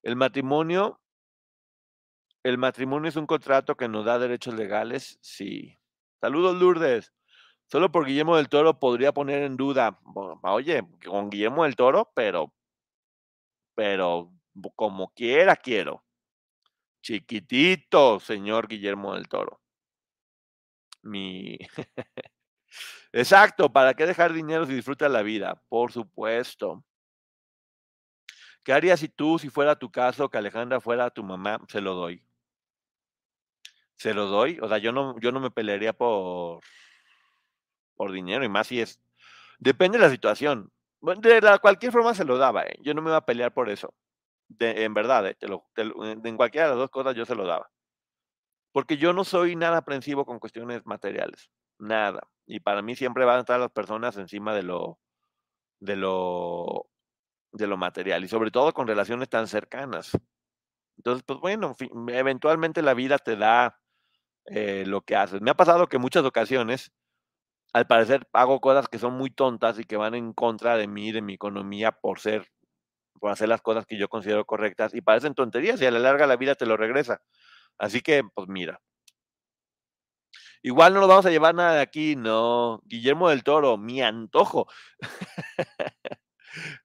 El matrimonio, el matrimonio es un contrato que nos da derechos legales, sí. Saludos, Lourdes. Solo por Guillermo del Toro podría poner en duda. Oye, con Guillermo del Toro, pero, pero como quiera quiero. Chiquitito, señor Guillermo del Toro. Mi. Exacto, ¿para qué dejar dinero si disfrutas la vida? Por supuesto. ¿Qué harías si tú, si fuera tu caso, que Alejandra fuera tu mamá? Se lo doy. Se lo doy. O sea, yo no, yo no me pelearía por, por dinero, y más si es. Depende de la situación. De la, cualquier forma se lo daba, ¿eh? Yo no me iba a pelear por eso. De- en verdad, ¿eh? Lo- en cualquiera de las dos cosas yo se lo daba. Porque yo no soy nada aprensivo con cuestiones materiales. Nada. Y para mí siempre van a estar las personas encima de lo, de lo, de lo material. Y sobre todo con relaciones tan cercanas. Entonces, pues bueno, eventualmente la vida te da eh, lo que haces. Me ha pasado que muchas ocasiones, al parecer, hago cosas que son muy tontas y que van en contra de mí, de mi economía, por ser, por hacer las cosas que yo considero correctas y parecen tonterías y a la larga la vida te lo regresa. Así que, pues mira. Igual no nos vamos a llevar nada de aquí, no. Guillermo del Toro, mi antojo.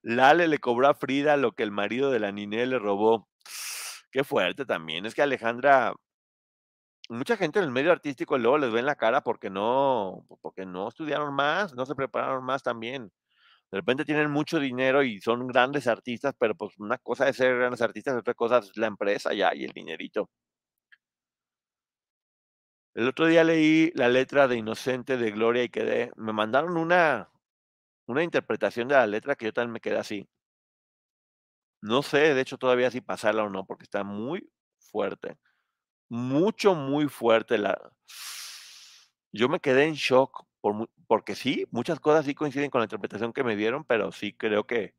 Lale le cobró a Frida lo que el marido de la Niné le robó. Qué fuerte también. Es que Alejandra, mucha gente en el medio artístico luego les ve en la cara porque no, porque no estudiaron más, no se prepararon más también. De repente tienen mucho dinero y son grandes artistas, pero pues una cosa es ser grandes artistas, otra cosa es la empresa ya y el dinerito. El otro día leí la letra de Inocente de Gloria y quedé, me mandaron una, una interpretación de la letra que yo también me quedé así. No sé, de hecho, todavía si pasarla o no, porque está muy fuerte. Mucho, muy fuerte la yo me quedé en shock por porque sí, muchas cosas sí coinciden con la interpretación que me dieron, pero sí creo que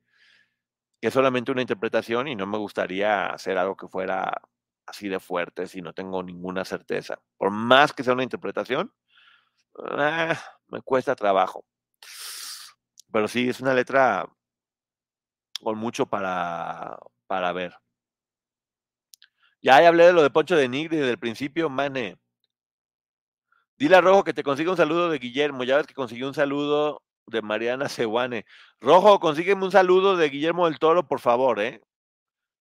es solamente una interpretación y no me gustaría hacer algo que fuera así de fuerte si no tengo ninguna certeza. Por más que sea una interpretación, ah, me cuesta trabajo. Pero sí, es una letra con mucho para para ver. Ya, hablé de lo de Poncho de Nigri desde el principio, mane. Dile a Rojo que te consiga un saludo de Guillermo. Ya ves que consiguió un saludo de Mariana Ceguane. Rojo, consígueme un saludo de Guillermo del Toro, por favor, ¿eh?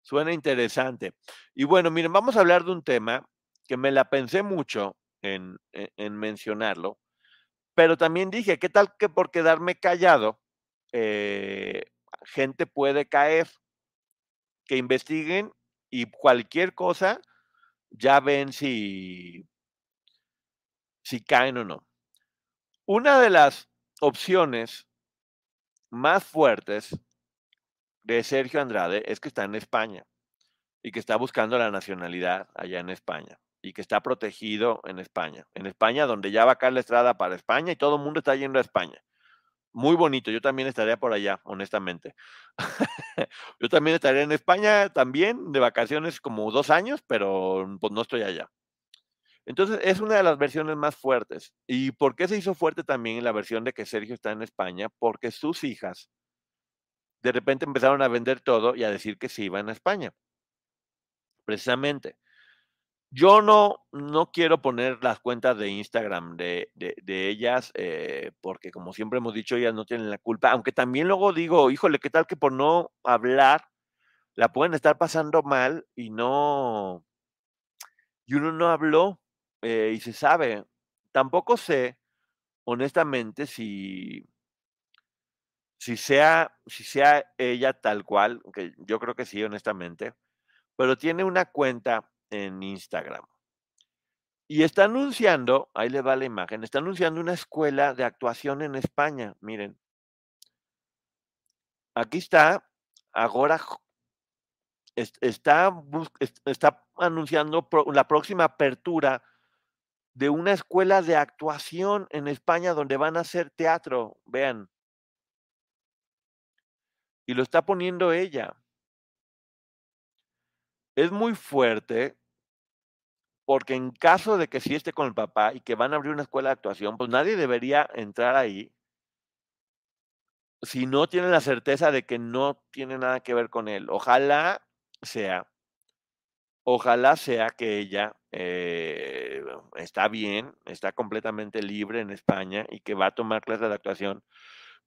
Suena interesante. Y bueno, miren, vamos a hablar de un tema que me la pensé mucho en, en- en mencionarlo, pero también dije, ¿qué tal que por quedarme callado, eh, gente puede caer? Que investiguen y cualquier cosa ya ven si, si caen o no. Una de las opciones más fuertes de Sergio Andrade es que está en España y que está buscando la nacionalidad allá en España y que está protegido en España. En España, donde ya va Carla Estrada para España y todo el mundo está yendo a España. Muy bonito, yo también estaría por allá, honestamente. yo también estaría en España también de vacaciones como dos años, pero pues no estoy allá. Entonces, es una de las versiones más fuertes. ¿Y por qué se hizo fuerte también la versión de que Sergio está en España? Porque sus hijas de repente empezaron a vender todo y a decir que se iban a España. Precisamente. Yo no, no quiero poner las cuentas de Instagram de, de- ellas, eh, porque como siempre hemos dicho, ellas no tienen la culpa, aunque también luego digo, híjole, ¿qué tal que por no hablar la pueden estar pasando mal y no, y uno no habló eh, y se sabe. Tampoco sé, honestamente, si, si sea, si sea ella tal cual, que yo creo que sí, honestamente, pero tiene una cuenta en Instagram. Y está anunciando, ahí le va la imagen, está anunciando una escuela de actuación en España. Miren, aquí está, es- está, está anunciando la próxima apertura de una escuela de actuación en España donde van a hacer teatro. Vean, y lo está poniendo ella. Es muy fuerte porque en caso de que sí esté con el papá y que van a abrir una escuela de actuación, pues nadie debería entrar ahí si no tiene la certeza de que no tiene nada que ver con él. Ojalá sea, ojalá sea que ella eh, está bien, está completamente libre en España y que va a tomar clases de actuación.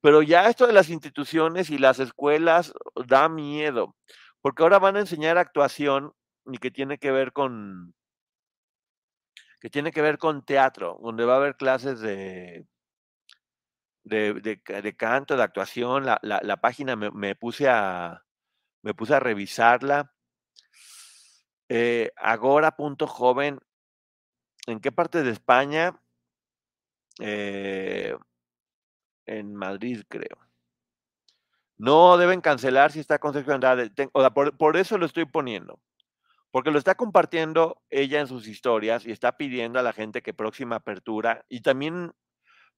Pero ya esto de las instituciones y las escuelas da miedo, porque ahora van a enseñar actuación y que tiene que ver con que tiene que ver con teatro, donde va a haber clases de de, de ca- de canto, de actuación. La, página me, me puse a me puse a revisarla. Eh, Agora.joven, ¿en qué parte de España? Eh, en Madrid, creo. No deben cancelar si está con Sergio Andrade. O sea, por, por eso lo estoy poniendo. Porque lo está compartiendo ella en sus historias y está pidiendo a la gente que próxima apertura. Y también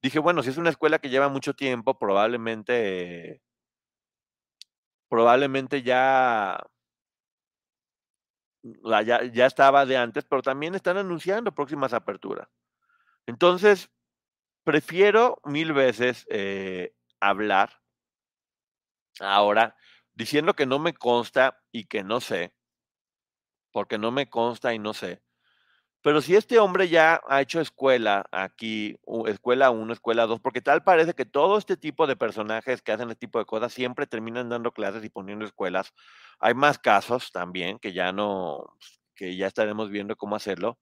dije, bueno, si es una escuela que lleva mucho tiempo, probablemente, probablemente ya, ya, ya estaba de antes, pero también están anunciando próximas aperturas. Entonces, prefiero mil veces eh, hablar ahora diciendo que no me consta y que no sé, porque no me consta y no sé. Pero si este hombre ya ha hecho escuela aquí, escuela 1, escuela 2, porque tal parece que todo este tipo de personajes que hacen este tipo de cosas siempre terminan dando clases y poniendo escuelas. Hay más casos también que ya no, que ya estaremos viendo cómo hacerlo.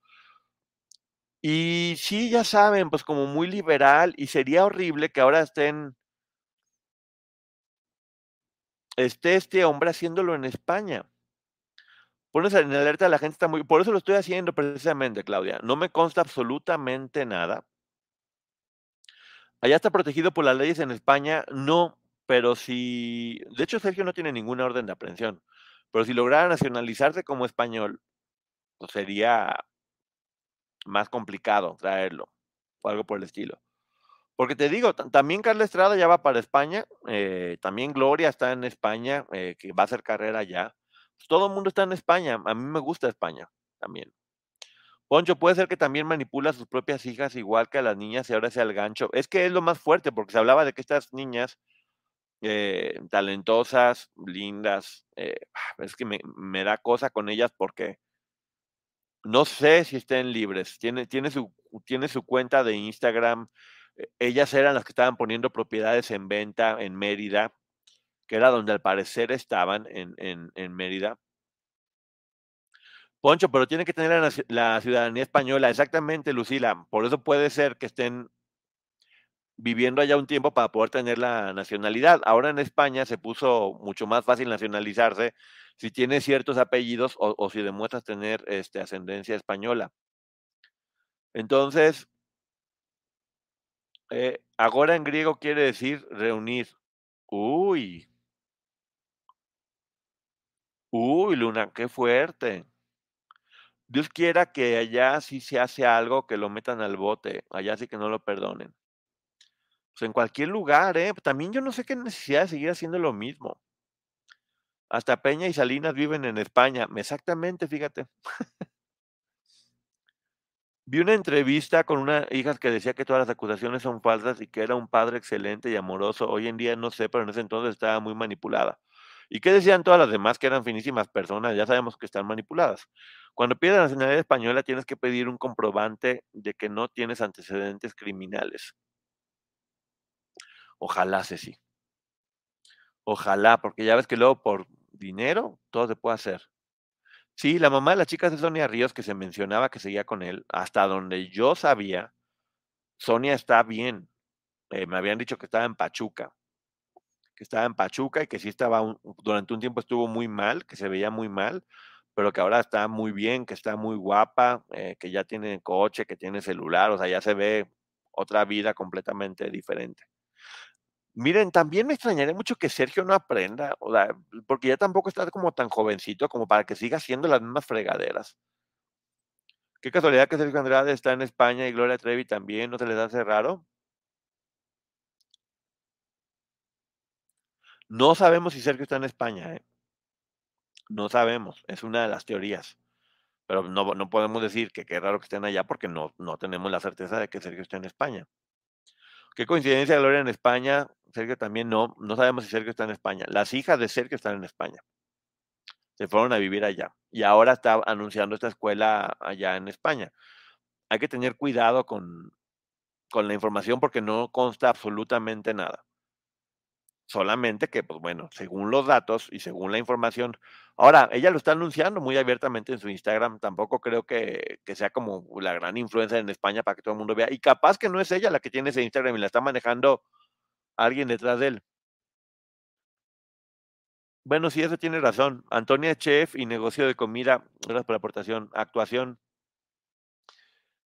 Y sí, ya saben, pues como muy liberal y sería horrible que ahora estén, esté este hombre haciéndolo en España. Pones en alerta a la gente, está muy, por eso lo estoy haciendo precisamente, Claudia. No me consta absolutamente nada. Allá está protegido por las leyes en España, no, pero si, de hecho Sergio no tiene ninguna orden de aprehensión. Pero si lograra nacionalizarse como español, pues sería más complicado traerlo o algo por el estilo. Porque te digo, también Carla Estrada ya va para España, eh, también Gloria está en España, eh, que va a hacer carrera allá. Pues todo el mundo está en España, a mí me gusta España también. Poncho, puede ser que también manipula a sus propias hijas igual que a las niñas y ahora sea el gancho. Es que es lo más fuerte, porque se hablaba de que estas niñas eh, talentosas, lindas, es que me, me, da cosa con ellas porque no sé si estén libres. Tiene, tiene, su, tiene su cuenta de Instagram ellas eran las que estaban poniendo propiedades en venta en Mérida, que era donde al parecer estaban en, en, Mérida. Poncho, pero tiene que tener la, la, ciudadanía española, exactamente, Lucila. Por eso puede ser que estén viviendo allá un tiempo para poder tener la nacionalidad. Ahora en España se puso mucho más fácil nacionalizarse si tienes ciertos apellidos o, o si demuestras tener este, ascendencia española. Entonces, eh, agora en griego quiere decir reunir. Uy. Uy, Luna, qué fuerte. Dios quiera que allá sí se hace algo que lo metan al bote, allá sí que no lo perdonen. Pues en cualquier lugar, ¿eh? También yo no sé qué necesidad de seguir haciendo lo mismo. Hasta Peña y Salinas viven en España. Exactamente, fíjate. Vi una entrevista con una hija que decía que todas las acusaciones son falsas y que era un padre excelente y amoroso. Hoy en día no sé, pero en ese entonces estaba muy manipulada. ¿Y qué decían todas las demás que eran finísimas personas? Ya sabemos que están manipuladas. Cuando pides la nacionalidad española tienes que pedir un comprobante de que no tienes antecedentes criminales. Ojalá, sí. Ojalá, porque ya ves que luego por dinero todo se puede hacer. Sí, la mamá de las chicas de Sonia Ríos, que se mencionaba que seguía con él, hasta donde yo sabía, Sonia está bien. Eh, me habían dicho que estaba en Pachuca, que estaba en Pachuca y que sí estaba, durante un tiempo estuvo muy mal, que se veía muy mal, pero que ahora está muy bien, que está muy guapa, eh, que ya tiene coche, que tiene celular, o sea, ya se ve otra vida completamente diferente. Miren, también me extrañaría mucho que Sergio no aprenda, o sea, porque ya tampoco está como tan jovencito como para que siga haciendo las mismas fregaderas. Qué casualidad que Sergio Andrade está en España y Gloria Trevi también, ¿no se les hace raro? No sabemos si Sergio está en España, ¿eh? No sabemos, es una de las teorías. Pero no, no podemos decir que qué raro que estén allá porque no, no tenemos la certeza de que Sergio esté en España. Qué coincidencia, Gloria en España. Sergio también no. No sabemos si Sergio está en España. Las hijas de Sergio están en España. Se fueron a vivir allá. Y ahora está anunciando esta escuela allá en España. Hay que tener cuidado con, con la información porque no consta absolutamente nada. Solamente que, pues bueno, según los datos y según la información. Ahora, ella lo está anunciando muy abiertamente en su Instagram. Tampoco creo que, que sea como la gran influencia en España para que todo el mundo vea. Y capaz que no es ella la que tiene ese Instagram y la está manejando alguien detrás de él. Bueno, sí, eso tiene razón. Antonia Chef y negocio de comida. Gracias por la aportación. Actuación.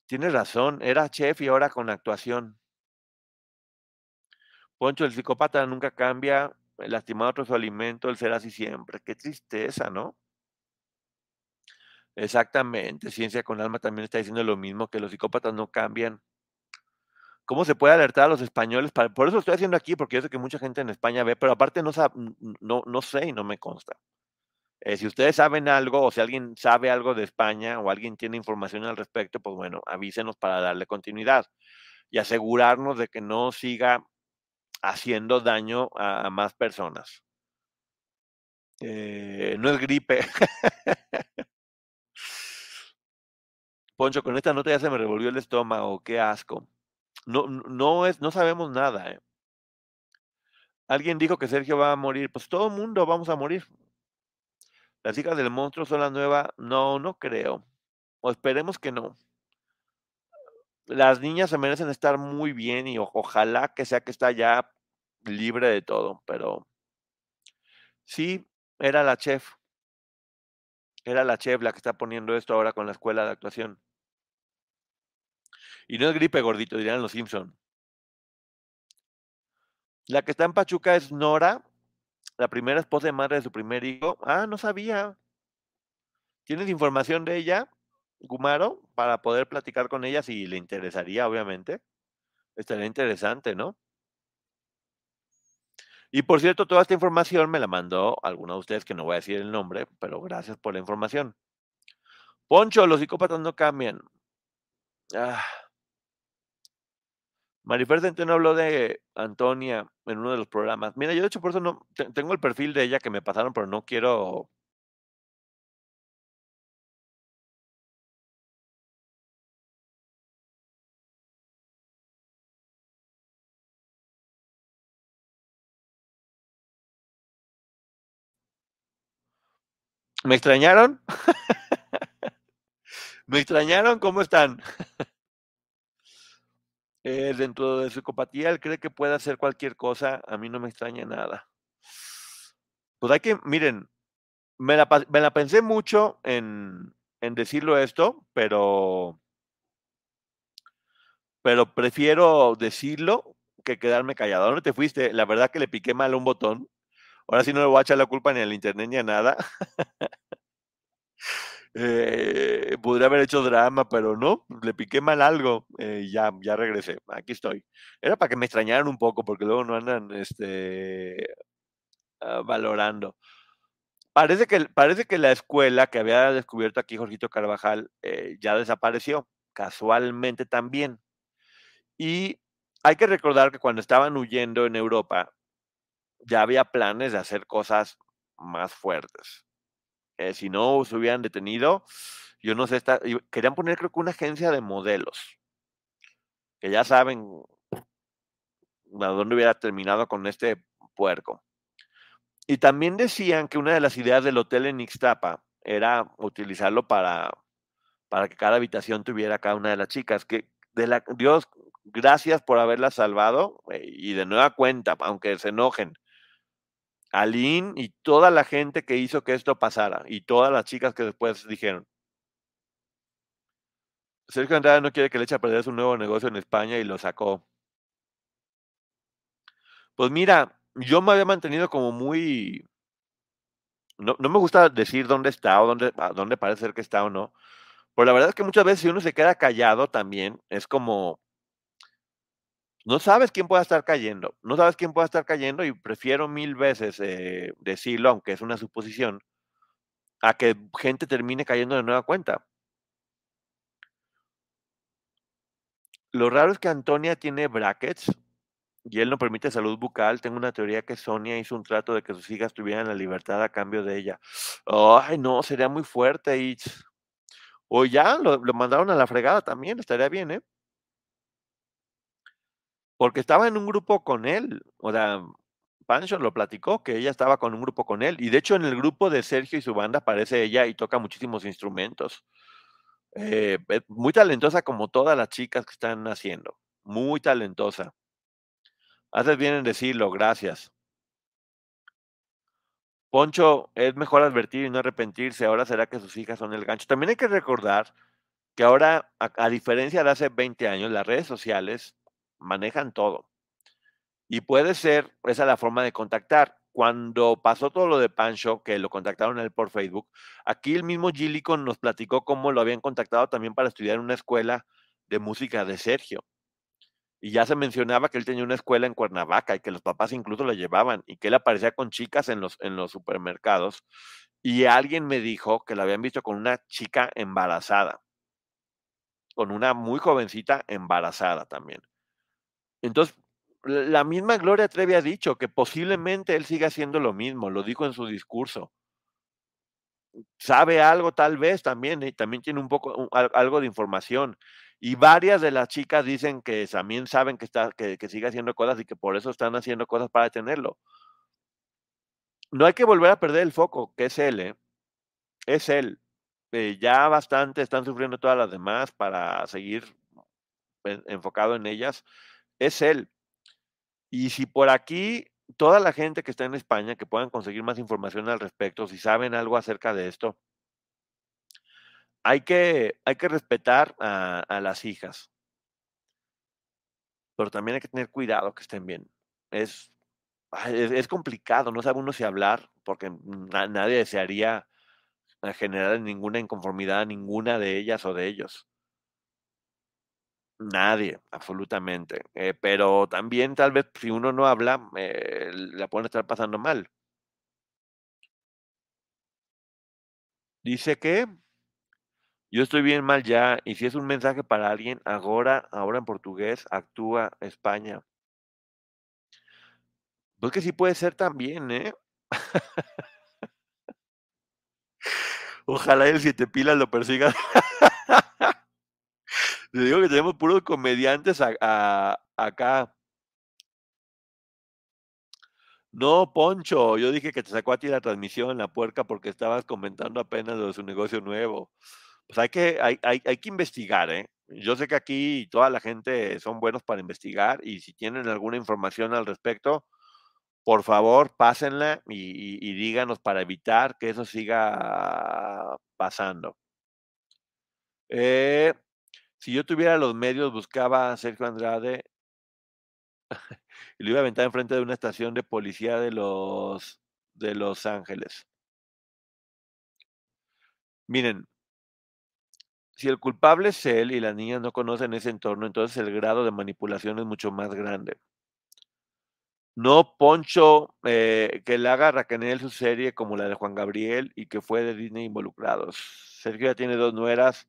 Tiene razón. Era chef y ahora con actuación. Poncho, el psicópata nunca cambia, lastimado otro su alimento, él será así siempre. Qué tristeza, ¿no? Exactamente, Ciencia con Alma también está diciendo lo mismo, que los psicópatas no cambian. ¿Cómo se puede alertar a los españoles? por eso lo estoy haciendo aquí, porque yo sé que mucha gente en España ve, pero aparte no, no, no sé y no me consta. Eh, si ustedes saben algo o si alguien sabe algo de España o alguien tiene información al respecto, pues bueno, avísenos para darle continuidad y asegurarnos de que no siga haciendo daño a, más personas. Eh, no es gripe. Poncho, con esta nota ya se me revolvió el estómago, qué asco. No, no, es, no sabemos nada. ¿eh? Alguien dijo que Sergio va a morir. Pues todo el mundo vamos a morir. Las hijas del monstruo son la nueva. No, no creo. O esperemos que no las niñas se merecen estar muy bien y ojalá que sea que está ya libre de todo, pero sí, era la chef. Era la chef la que está poniendo esto ahora con la escuela de actuación. Y no es gripe gordito, dirían los Simpson. La que está en Pachuca es Nora. la primera esposa y madre de su primer hijo. Ah, no sabía. ¿Tienes información de ella, Gumaro, para poder platicar con ella si le interesaría, obviamente? Estaría interesante, ¿no? Y por cierto, toda esta información me la mandó alguno de ustedes que no voy a decir el nombre, pero gracias por la información. Poncho, los psicópatas no cambian. Ah. Marifer Centeno habló de Antonia en uno de los programas. Mira, yo de hecho por eso no tengo el perfil de ella que me pasaron, pero no quiero ¿Me extrañaron? ¿Me extrañaron? ¿Cómo están? Eh, dentro de su psicopatía, él cree que puede hacer cualquier cosa. A mí no me extraña nada. Pues hay que, miren, me la, pensé mucho en, en decirlo esto, pero, pero prefiero decirlo que quedarme callado. ¿Dónde te fuiste? La verdad que le piqué mal un botón. Ahora sí no le voy a echar la culpa ni al internet ni a nada. Eh, podría haber hecho drama, pero no, le piqué mal algo. Eh, ya, ya regresé. Aquí estoy. Era para que me extrañaran un poco, porque luego no andan este, ah, valorando. Parece que, parece que la escuela que había descubierto aquí Jorgito Carvajal eh, ya desapareció, casualmente también. Y hay que recordar que cuando estaban huyendo en Europa, ya había planes de hacer cosas más fuertes. Eh, si no se hubieran detenido, yo no sé, está, querían poner creo que una agencia de modelos, que ya saben a dónde hubiera terminado con este puerco. Y también decían que una de las ideas del hotel en Ixtapa era utilizarlo para, para que cada habitación tuviera cada una de las chicas, que de la, Dios, gracias por haberla salvado eh, y de nueva cuenta, aunque se enojen, Aline y toda la gente que hizo que esto pasara y todas las chicas que después dijeron. Sergio Andrade no quiere que le eche a perder su nuevo negocio en España y lo sacó. Pues mira, yo me había mantenido como muy... No, no me gusta decir dónde está o dónde, dónde parece ser que está o no. Pero la verdad es que muchas veces si uno se queda callado también, es como, no sabes quién pueda estar cayendo, no sabes quién pueda estar cayendo y prefiero mil veces eh, decirlo, aunque es una suposición, a que gente termine cayendo de nueva cuenta. Lo raro es que Antonia tiene brackets y él no permite salud bucal. Tengo una teoría que Sonia hizo un trato de que sus hijas tuvieran la libertad a cambio de ella. Ay, no, sería muy fuerte. Y... O ya lo, lo mandaron a la fregada también, estaría bien, ¿eh? Porque estaba en un grupo con él, o sea, Pancho lo platicó, que ella estaba con un grupo con él, y de hecho en el grupo de Sergio y su banda aparece ella y toca muchísimos instrumentos. Eh, muy talentosa como todas las chicas que están haciendo, muy talentosa. Haces bien en decirlo, gracias. Poncho, es mejor advertir y no arrepentirse, ahora será que sus hijas son el gancho. También hay que recordar que ahora, a, a diferencia de hace 20 años, las redes sociales manejan todo. Y puede ser, esa es la forma de contactar. Cuando pasó todo lo de Pancho, que lo contactaron él por Facebook, aquí el mismo Gillicon nos platicó cómo lo habían contactado también para estudiar en una escuela de música de Sergio. Y ya se mencionaba que él tenía una escuela en Cuernavaca y que los papás incluso lo llevaban y que él aparecía con chicas en los, en los supermercados. Y alguien me dijo que lo habían visto con una chica embarazada, con una muy jovencita embarazada también. Entonces, la misma Gloria Trevi ha dicho que posiblemente él siga haciendo lo mismo, lo dijo en su discurso. Sabe algo tal vez también, y también tiene un poco algo de información. Y varias de las chicas dicen que también saben que, está, que, que sigue haciendo cosas y que por eso están haciendo cosas para detenerlo. No hay que volver a perder el foco, que es él, ¿eh? es él. Eh, ya bastante están sufriendo todas las demás para seguir enfocado en ellas es él. Y si por aquí toda la gente que está en España, que puedan conseguir más información al respecto, si saben algo acerca de esto, hay que, hay que respetar a, las hijas. Pero también hay que tener cuidado que estén bien. Es es, complicado, no sabe uno si hablar, porque na- nadie desearía generar ninguna inconformidad a ninguna de ellas o de ellos. Nadie, absolutamente. Eh, pero también tal vez si uno no habla, eh, la pueden estar pasando mal. Dice que yo estoy bien mal ya, y si es un mensaje para alguien, ahora, ahora en portugués, actúa España. Pues que sí puede ser también, ¿eh? Ojalá el siete pilas lo persiga. Te digo que tenemos puros comediantes acá. No, Poncho, yo dije que te sacó a ti la transmisión, la puerca, porque estabas comentando apenas de su negocio nuevo. Pues hay que, hay, hay, hay que investigar, ¿eh? Yo sé que aquí toda la gente son buenos para investigar y si tienen alguna información al respecto, por favor, pásenla y, y- y díganos para evitar que eso siga pasando. Eh, si yo tuviera los medios, buscaba a Sergio Andrade y lo iba a aventar enfrente de una estación de policía de los, de Los Ángeles. Miren, si el culpable es él y las niñas no conocen ese entorno, entonces el grado de manipulación es mucho más grande. No Poncho eh, que le haga a Racanel su serie como la de Juan Gabriel y que fue de Disney involucrados. Sergio ya tiene dos nueras.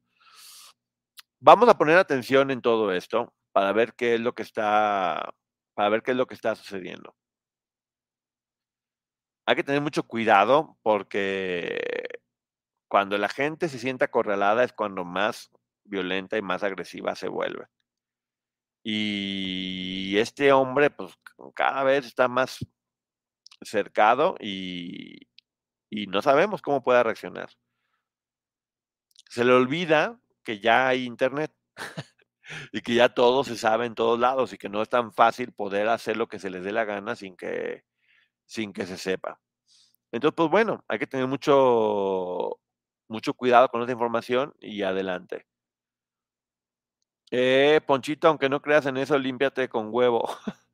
Vamos a poner atención en todo esto para ver qué es lo que está, para ver qué es lo que está sucediendo. Hay que tener mucho cuidado porque cuando la gente se siente acorralada es cuando más violenta y más agresiva se vuelve. Y este hombre, pues cada vez está más cercado y, y no sabemos cómo pueda reaccionar. Se le olvida que ya hay internet y que ya todo se sabe en todos lados y que no es tan fácil poder hacer lo que se les dé la gana sin que, sin que se sepa. Entonces, pues bueno, hay que tener mucho, mucho cuidado con esa información y adelante. Eh, Ponchito, aunque no creas en eso, límpiate con huevo.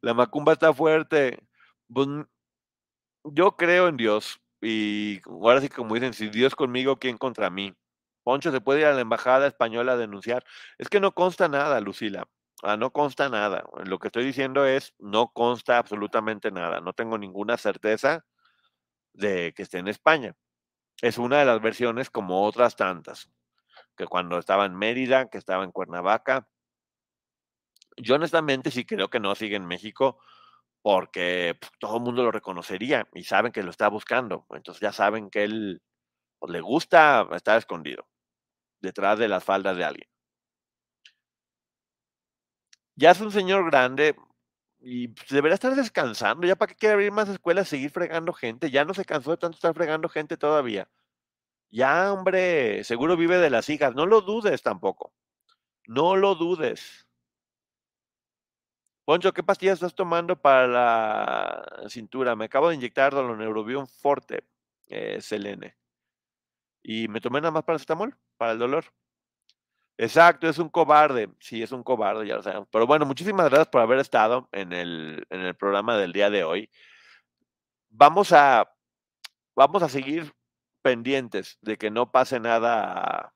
La macumba está fuerte. Pues, yo creo en Dios. Y ahora sí, como dicen, si Dios conmigo, ¿quién contra mí? Poncho se puede ir a la embajada española a denunciar. Es que no consta nada, Lucila. Ah, no consta nada. Lo que estoy diciendo es, no consta absolutamente nada. No tengo ninguna certeza de que esté en España. Es una de las versiones como otras tantas, que cuando estaba en Mérida, que estaba en Cuernavaca. Yo honestamente sí creo que no sigue en México porque pues, todo el mundo lo reconocería y saben que lo está buscando. Entonces ya saben que él pues, le gusta estar escondido detrás de las faldas de alguien. Ya es un señor grande y pues, debería estar descansando. Ya para qué quiere abrir más escuelas, seguir fregando gente. Ya no se cansó de tanto estar fregando gente todavía. Ya, hombre, seguro vive de las hijas. No lo dudes tampoco. No lo dudes. Poncho, ¿qué pastillas estás tomando para la cintura? Me acabo de inyectar doloneurobion forte, eh, Selene. Y me tomé nada más paracetamol para el dolor. Exacto, es un cobarde. Sí, es un cobarde, ya lo sabemos. Pero bueno, muchísimas gracias por haber estado en el, en el programa del día de hoy. Vamos a, vamos a seguir pendientes de que no pase nada,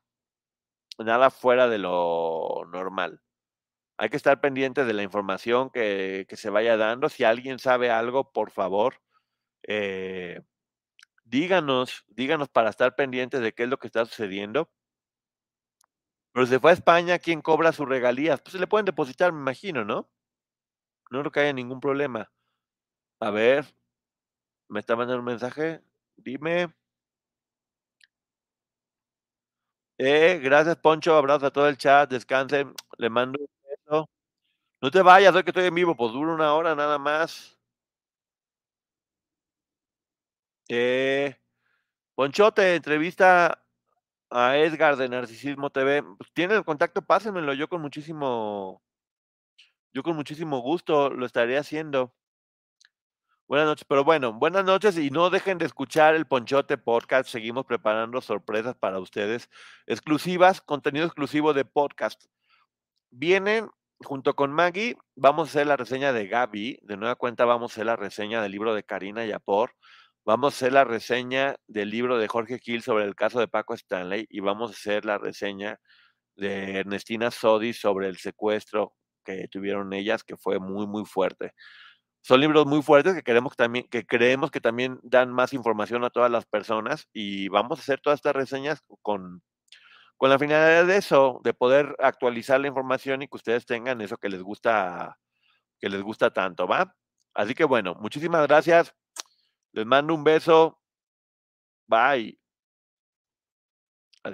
nada fuera de lo normal. Hay que estar pendientes de la información que, que se vaya dando. Si alguien sabe algo, por favor, eh, díganos, díganos para estar pendientes de qué es lo que está sucediendo. Pero se fue a España, ¿quién cobra sus regalías? Pues se le pueden depositar, me imagino, ¿no? No creo que haya ningún problema. A ver, me está mandando un mensaje. Dime. Eh, gracias, Poncho. Abrazo a todo el chat. Descansen. Le mando un beso. No te vayas, hoy que estoy en vivo, pues dura una hora nada más. Eh, Ponchote, entrevista a Edgar de Narcisismo TV. Pues, ¿Tienen el contacto? Pásenmelo. Yo con muchísimo, yo con muchísimo gusto lo estaré haciendo. Buenas noches, pero bueno, buenas noches y no dejen de escuchar el Ponchote Podcast. Seguimos preparando sorpresas para ustedes, exclusivas, contenido exclusivo de podcast. Vienen junto con Maggie, vamos a hacer la reseña de Gaby. De nueva cuenta, vamos a hacer la reseña del libro de Karina Yapor. Vamos a hacer la reseña del libro de Jorge Gil sobre el caso de Paco Stanley. Y vamos a hacer la reseña de Ernestina Sodi sobre el secuestro que tuvieron ellas, que fue muy, muy fuerte. Son libros muy fuertes que queremos también, que creemos que también dan más información a todas las personas y vamos a hacer todas estas reseñas con, con la finalidad de eso, de poder actualizar la información y que ustedes tengan eso que les gusta, que les gusta tanto, ¿va? Así que bueno, muchísimas gracias. Les mando un beso. Bye.